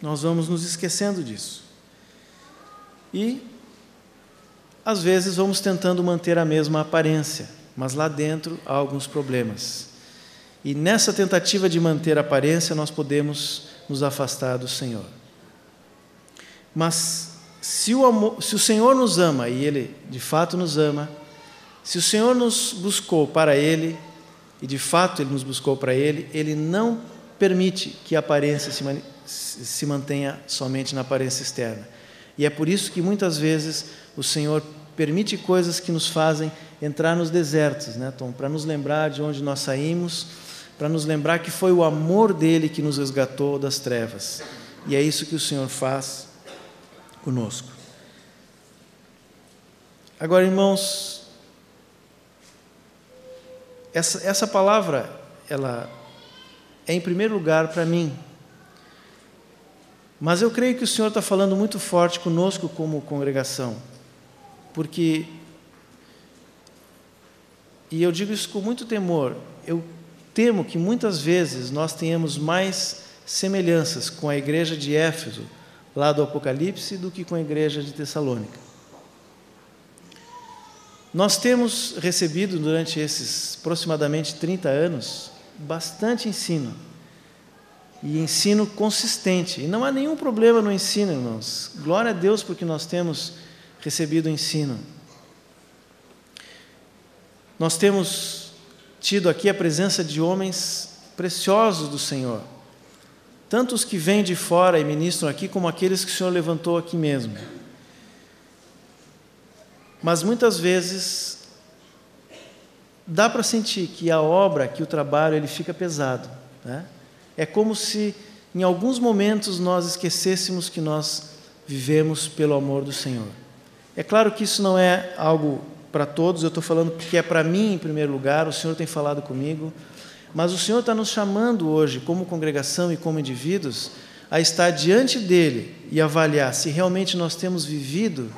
nós vamos nos esquecendo disso. E às vezes vamos tentando manter a mesma aparência, mas lá dentro há alguns problemas. E nessa tentativa de manter a aparência, nós podemos nos afastar do Senhor. Mas se o, amor, se o Senhor nos ama, e Ele de fato nos ama, se o Senhor nos buscou para Ele, e de fato Ele nos buscou para Ele, Ele não permite que a aparência se, se mantenha somente na aparência externa. E é por isso que muitas vezes o Senhor permite coisas que nos fazem entrar nos desertos, né, Tom? Para nos lembrar de onde nós saímos, para nos lembrar que foi o amor dele que nos resgatou das trevas. E é isso que o Senhor faz conosco. Agora, irmãos, essa, essa palavra, ela é em primeiro lugar para mim, mas eu creio que o Senhor está falando muito forte conosco como congregação, porque, e eu digo isso com muito temor, eu temo que muitas vezes nós tenhamos mais semelhanças com a igreja de Éfeso, lá do Apocalipse, do que com a igreja de Tessalônica. Nós temos recebido durante esses aproximadamente 30 anos bastante ensino. E ensino consistente. E não há nenhum problema no ensino, irmãos. Glória a Deus porque nós temos recebido ensino. Nós temos tido aqui a presença de homens preciosos do Senhor. Tanto os que vêm de fora e ministram aqui, como aqueles que o Senhor levantou aqui mesmo. Mas muitas vezes dá para sentir que a obra, que o trabalho, ele fica pesado. Né? É como se em alguns momentos nós esquecêssemos que nós vivemos pelo amor do Senhor. É claro que isso não é algo para todos, eu estou falando porque é para mim em primeiro lugar, o Senhor tem falado comigo, mas o Senhor está nos chamando hoje, como congregação e como indivíduos, a estar diante dele e avaliar se realmente nós temos vivido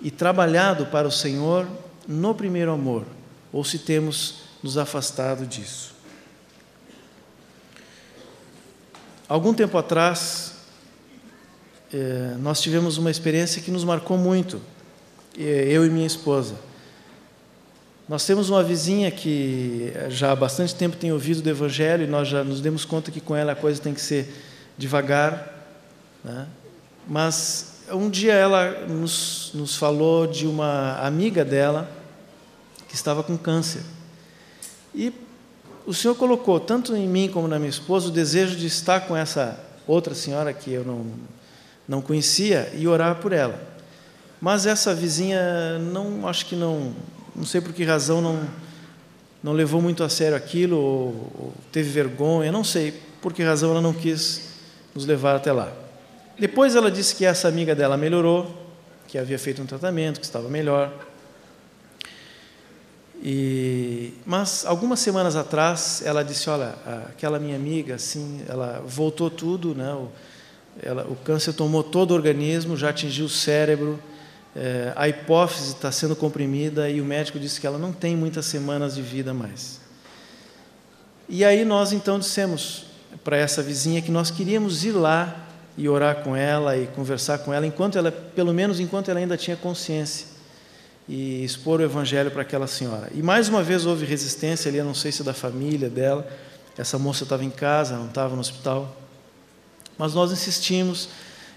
e trabalhado para o Senhor no primeiro amor, ou se temos nos afastado disso. Algum tempo atrás, eh, nós tivemos uma experiência que nos marcou muito, eh, eu e minha esposa. Nós temos uma vizinha que já há bastante tempo tem ouvido do Evangelho e nós já nos demos conta que com ela a coisa tem que ser devagar, né? mas um dia ela nos, nos falou de uma amiga dela que estava com câncer. E o Senhor colocou, tanto em mim como na minha esposa, o desejo de estar com essa outra senhora que eu não, não conhecia e orar por ela. Mas essa vizinha, não, acho que não, não sei por que razão, não, não levou muito a sério aquilo, ou, ou teve vergonha, não sei por que razão ela não quis nos levar até lá. Depois ela disse que essa amiga dela melhorou, que havia feito um tratamento, que estava melhor. E, mas algumas semanas atrás ela disse, olha, aquela minha amiga, assim, ela voltou tudo, né? O, ela, o câncer tomou todo o organismo, já atingiu o cérebro, é, a hipófise está sendo comprimida e o médico disse que ela não tem muitas semanas de vida mais. E aí nós então dissemos para essa vizinha que nós queríamos ir lá e orar com ela e conversar com ela, enquanto ela, pelo menos enquanto ela ainda tinha consciência, e expor o evangelho para aquela senhora. E mais uma vez houve resistência ali, eu não sei se da família dela, essa moça estava em casa, não estava no hospital. Mas nós insistimos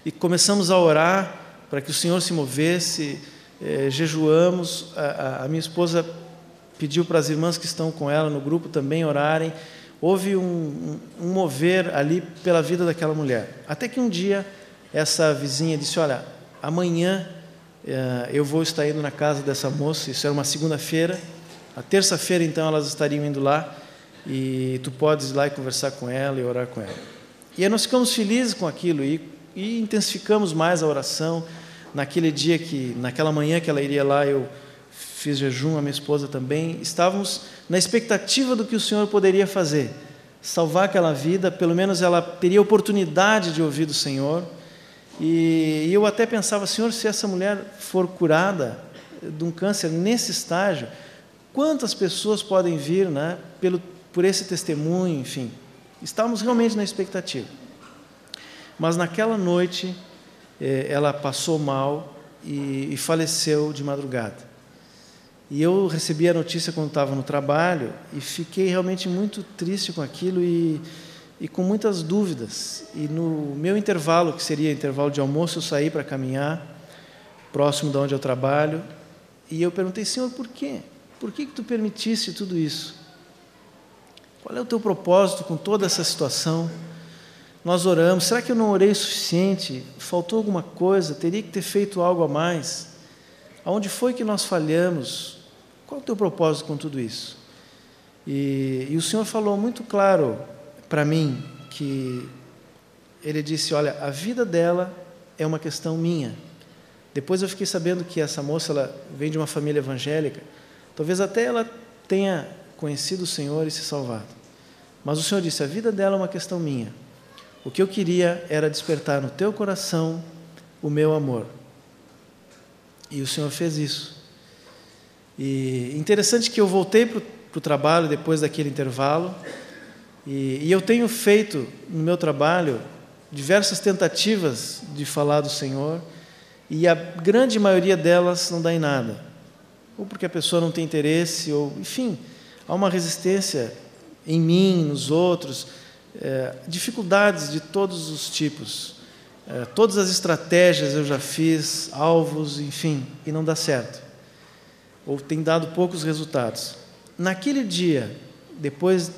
e começamos a orar para que o Senhor se movesse, eh, jejuamos. A, a, a minha esposa pediu para as irmãs que estão com ela no grupo também orarem houve um, um, mover ali pela vida daquela mulher. Até que um dia essa vizinha disse: Olha, amanhã eu vou estar indo na casa dessa moça. Isso era uma segunda-feira. A terça-feira, então, elas estariam indo lá e tu podes ir lá e conversar com ela e orar com ela. E aí nós ficamos felizes com aquilo e, e intensificamos mais a oração. Naquele dia que, naquela manhã que ela iria lá, eu fiz jejum, a minha esposa também, estávamos na expectativa do que o Senhor poderia fazer, salvar aquela vida, pelo menos ela teria oportunidade de ouvir do Senhor. E, eu até pensava, Senhor, se essa mulher for curada de um câncer nesse estágio, quantas pessoas podem vir, né, pelo, por esse testemunho, enfim. Estávamos realmente na expectativa. Mas naquela noite, eh, ela passou mal e, e faleceu de madrugada. E eu recebi a notícia quando estava no trabalho e fiquei realmente muito triste com aquilo e, e com muitas dúvidas. E no meu intervalo, que seria intervalo de almoço, eu saí para caminhar próximo de onde eu trabalho e eu perguntei, Senhor, por quê? Por que, que tu permitisse tudo isso? Qual é o teu propósito com toda essa situação? Nós oramos, será que eu não orei o suficiente? Faltou alguma coisa? Teria que ter feito algo a mais? Aonde foi que nós falhamos? Qual é o teu propósito com tudo isso? E, e o Senhor falou muito claro para mim que ele disse: Olha, a vida dela é uma questão minha. Depois eu fiquei sabendo que essa moça ela vem de uma família evangélica. Talvez até ela tenha conhecido o Senhor e se salvado. Mas o Senhor disse: a vida dela é uma questão minha. O que eu queria era despertar no teu coração o meu amor. E o Senhor fez isso. E interessante que eu voltei para o trabalho depois daquele intervalo, e, e eu tenho feito no meu trabalho diversas tentativas de falar do Senhor, e a grande maioria delas não dá em nada. ou porque a pessoa não tem interesse, ou enfim, há uma resistência em mim, nos outros, é, dificuldades de todos os tipos. É, todas as estratégias eu já fiz, alvos, enfim, e não dá certo. Ou tem dado poucos resultados. Naquele dia, depois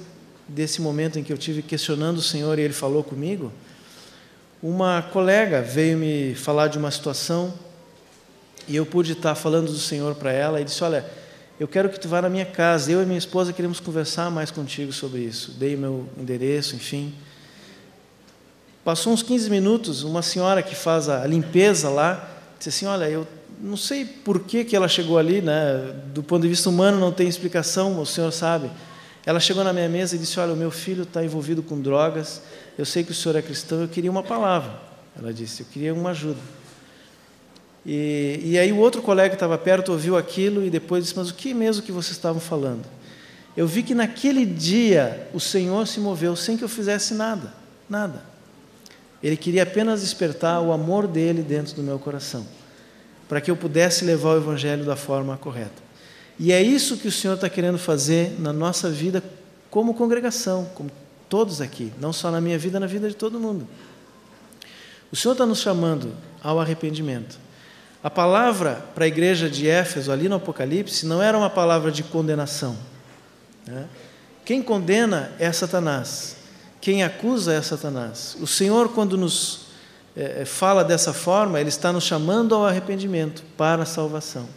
desse momento em que eu tive questionando o Senhor e ele falou comigo, uma colega veio me falar de uma situação e eu pude estar falando do Senhor para ela e disse: Olha, eu quero que tu vá na minha casa. Eu e minha esposa queremos conversar mais contigo sobre isso. Dei meu endereço, enfim. Passou uns 15 minutos, uma senhora que faz a limpeza lá disse assim: Olha, eu não sei por que, que ela chegou ali, né? do ponto de vista humano não tem explicação, o senhor sabe. Ela chegou na minha mesa e disse: Olha, o meu filho está envolvido com drogas, eu sei que o senhor é cristão, eu queria uma palavra. Ela disse: Eu queria uma ajuda. E, e aí o outro colega que estava perto ouviu aquilo e depois disse: Mas o que mesmo que vocês estavam falando? Eu vi que naquele dia o Senhor se moveu sem que eu fizesse nada, nada. Ele queria apenas despertar o amor dele dentro do meu coração, para que eu pudesse levar o Evangelho da forma correta. E é isso que o Senhor está querendo fazer na nossa vida como congregação, como todos aqui, não só na minha vida, na vida de todo mundo. O Senhor está nos chamando ao arrependimento. A palavra para a igreja de Éfeso, ali no Apocalipse, não era uma palavra de condenação. Né? Quem condena é Satanás, quem acusa é Satanás. O Senhor, quando nos é, fala dessa forma, Ele está nos chamando ao arrependimento para a salvação.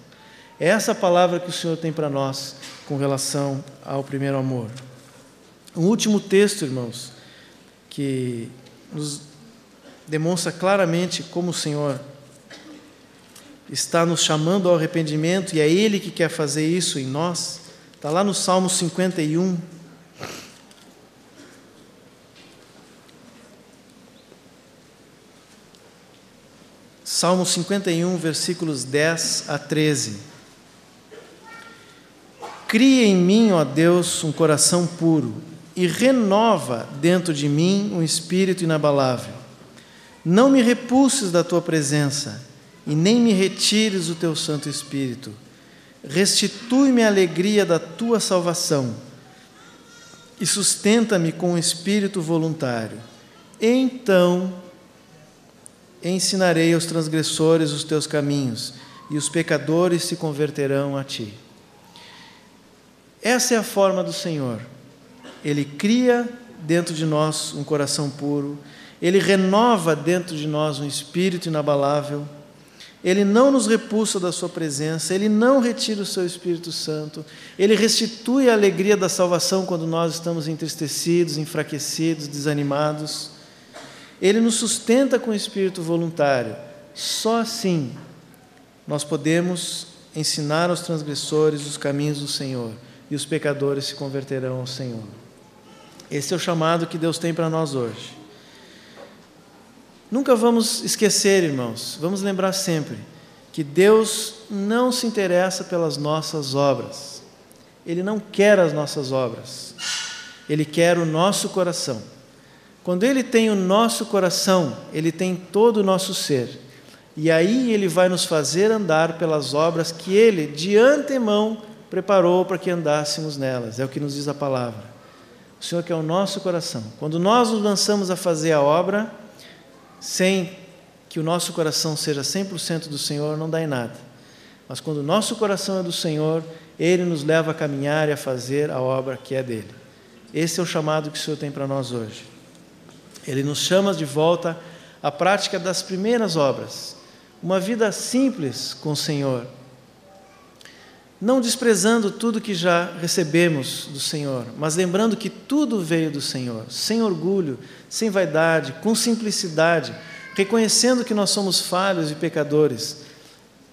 É essa palavra que o Senhor tem para nós com relação ao primeiro amor. Um último texto, irmãos, que nos demonstra claramente como o Senhor está nos chamando ao arrependimento e é Ele que quer fazer isso em nós. Está lá no Salmo 51. Salmo 51, versículos 10 a 13. Cria em mim, ó Deus, um coração puro e renova dentro de mim um espírito inabalável. Não me repulses da tua presença e nem me retires o teu Santo Espírito. Restitui-me a alegria da tua salvação e sustenta-me com o um espírito voluntário. Então ensinarei aos transgressores os teus caminhos e os pecadores se converterão a ti. Essa é a forma do Senhor. Ele cria dentro de nós um coração puro, ele renova dentro de nós um espírito inabalável ele não nos repulsa da Sua presença, Ele não retira o Seu Espírito Santo, Ele restitui a alegria da salvação quando nós estamos entristecidos, enfraquecidos, desanimados. Ele nos sustenta com o espírito voluntário. Só assim nós podemos ensinar aos transgressores os caminhos do Senhor e os pecadores se converterão ao Senhor. Esse é o chamado que Deus tem para nós hoje. Nunca vamos esquecer, irmãos, vamos lembrar sempre que Deus não se interessa pelas nossas obras. Ele não quer as nossas obras. Ele quer o nosso coração. Quando Ele tem o nosso coração, Ele tem todo o nosso ser. E aí Ele vai nos fazer andar pelas obras que Ele, de antemão, preparou para que andássemos nelas. É o que nos diz a palavra. O Senhor quer o nosso coração. Quando nós nos lançamos a fazer a obra, sem que o nosso coração seja 100% do Senhor, não dá em nada. Mas quando o nosso coração é do Senhor, Ele nos leva a caminhar e a fazer a obra que é dele. Esse é o chamado que o Senhor tem para nós hoje. Ele nos chama de volta à prática das primeiras obras, uma vida simples com o Senhor, não desprezando tudo que já recebemos do Senhor, mas lembrando que tudo veio do Senhor, sem orgulho, sem vaidade, com simplicidade, reconhecendo que nós somos falhos e pecadores,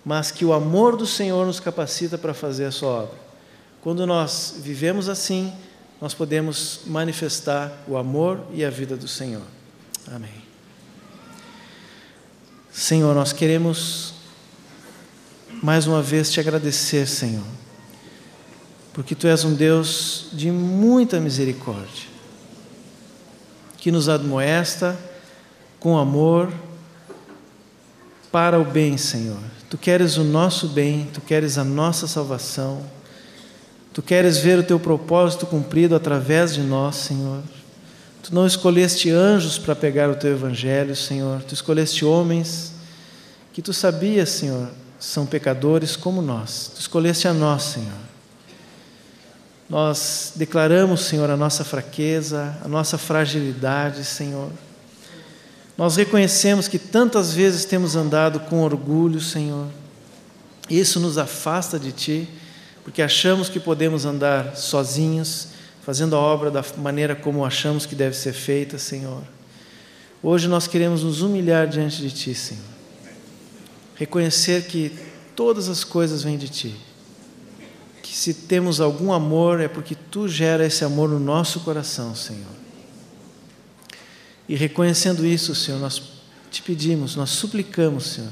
mas que o amor do Senhor nos capacita para fazer a sua obra. Quando nós vivemos assim, nós podemos manifestar o amor e a vida do Senhor. Amém. Senhor, nós queremos mais uma vez te agradecer, Senhor, porque tu és um Deus de muita misericórdia, que nos admoesta com amor, para o bem, Senhor. Tu queres o nosso bem, tu queres a nossa salvação. Tu queres ver o teu propósito cumprido através de nós, Senhor. Tu não escolheste anjos para pegar o teu evangelho, Senhor. Tu escolheste homens que tu sabias, Senhor, são pecadores como nós. Tu escolheste a nós, Senhor. Nós declaramos, Senhor, a nossa fraqueza, a nossa fragilidade, Senhor. Nós reconhecemos que tantas vezes temos andado com orgulho, Senhor. Isso nos afasta de Ti, porque achamos que podemos andar sozinhos, fazendo a obra da maneira como achamos que deve ser feita, Senhor. Hoje nós queremos nos humilhar diante de Ti, Senhor. Reconhecer que todas as coisas vêm de Ti que se temos algum amor é porque tu gera esse amor no nosso coração, Senhor. E reconhecendo isso, Senhor, nós te pedimos, nós suplicamos, Senhor,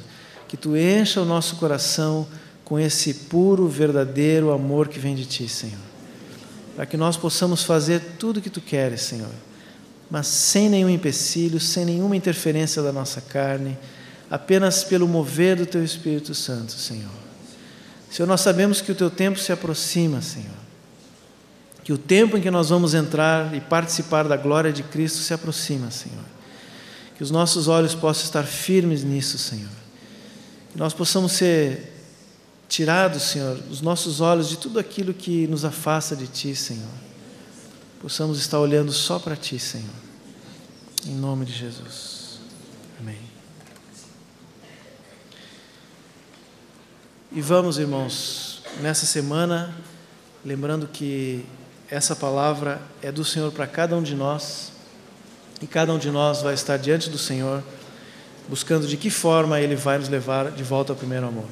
que tu encha o nosso coração com esse puro, verdadeiro amor que vem de ti, Senhor. Para que nós possamos fazer tudo o que tu queres, Senhor, mas sem nenhum empecilho, sem nenhuma interferência da nossa carne, apenas pelo mover do teu Espírito Santo, Senhor. Senhor, nós sabemos que o teu tempo se aproxima, Senhor. Que o tempo em que nós vamos entrar e participar da glória de Cristo se aproxima, Senhor. Que os nossos olhos possam estar firmes nisso, Senhor. Que nós possamos ser tirados, Senhor, os nossos olhos de tudo aquilo que nos afasta de Ti, Senhor. Possamos estar olhando só para Ti, Senhor. Em nome de Jesus. Amém. E vamos, irmãos, nessa semana, lembrando que essa palavra é do Senhor para cada um de nós, e cada um de nós vai estar diante do Senhor, buscando de que forma Ele vai nos levar de volta ao primeiro amor.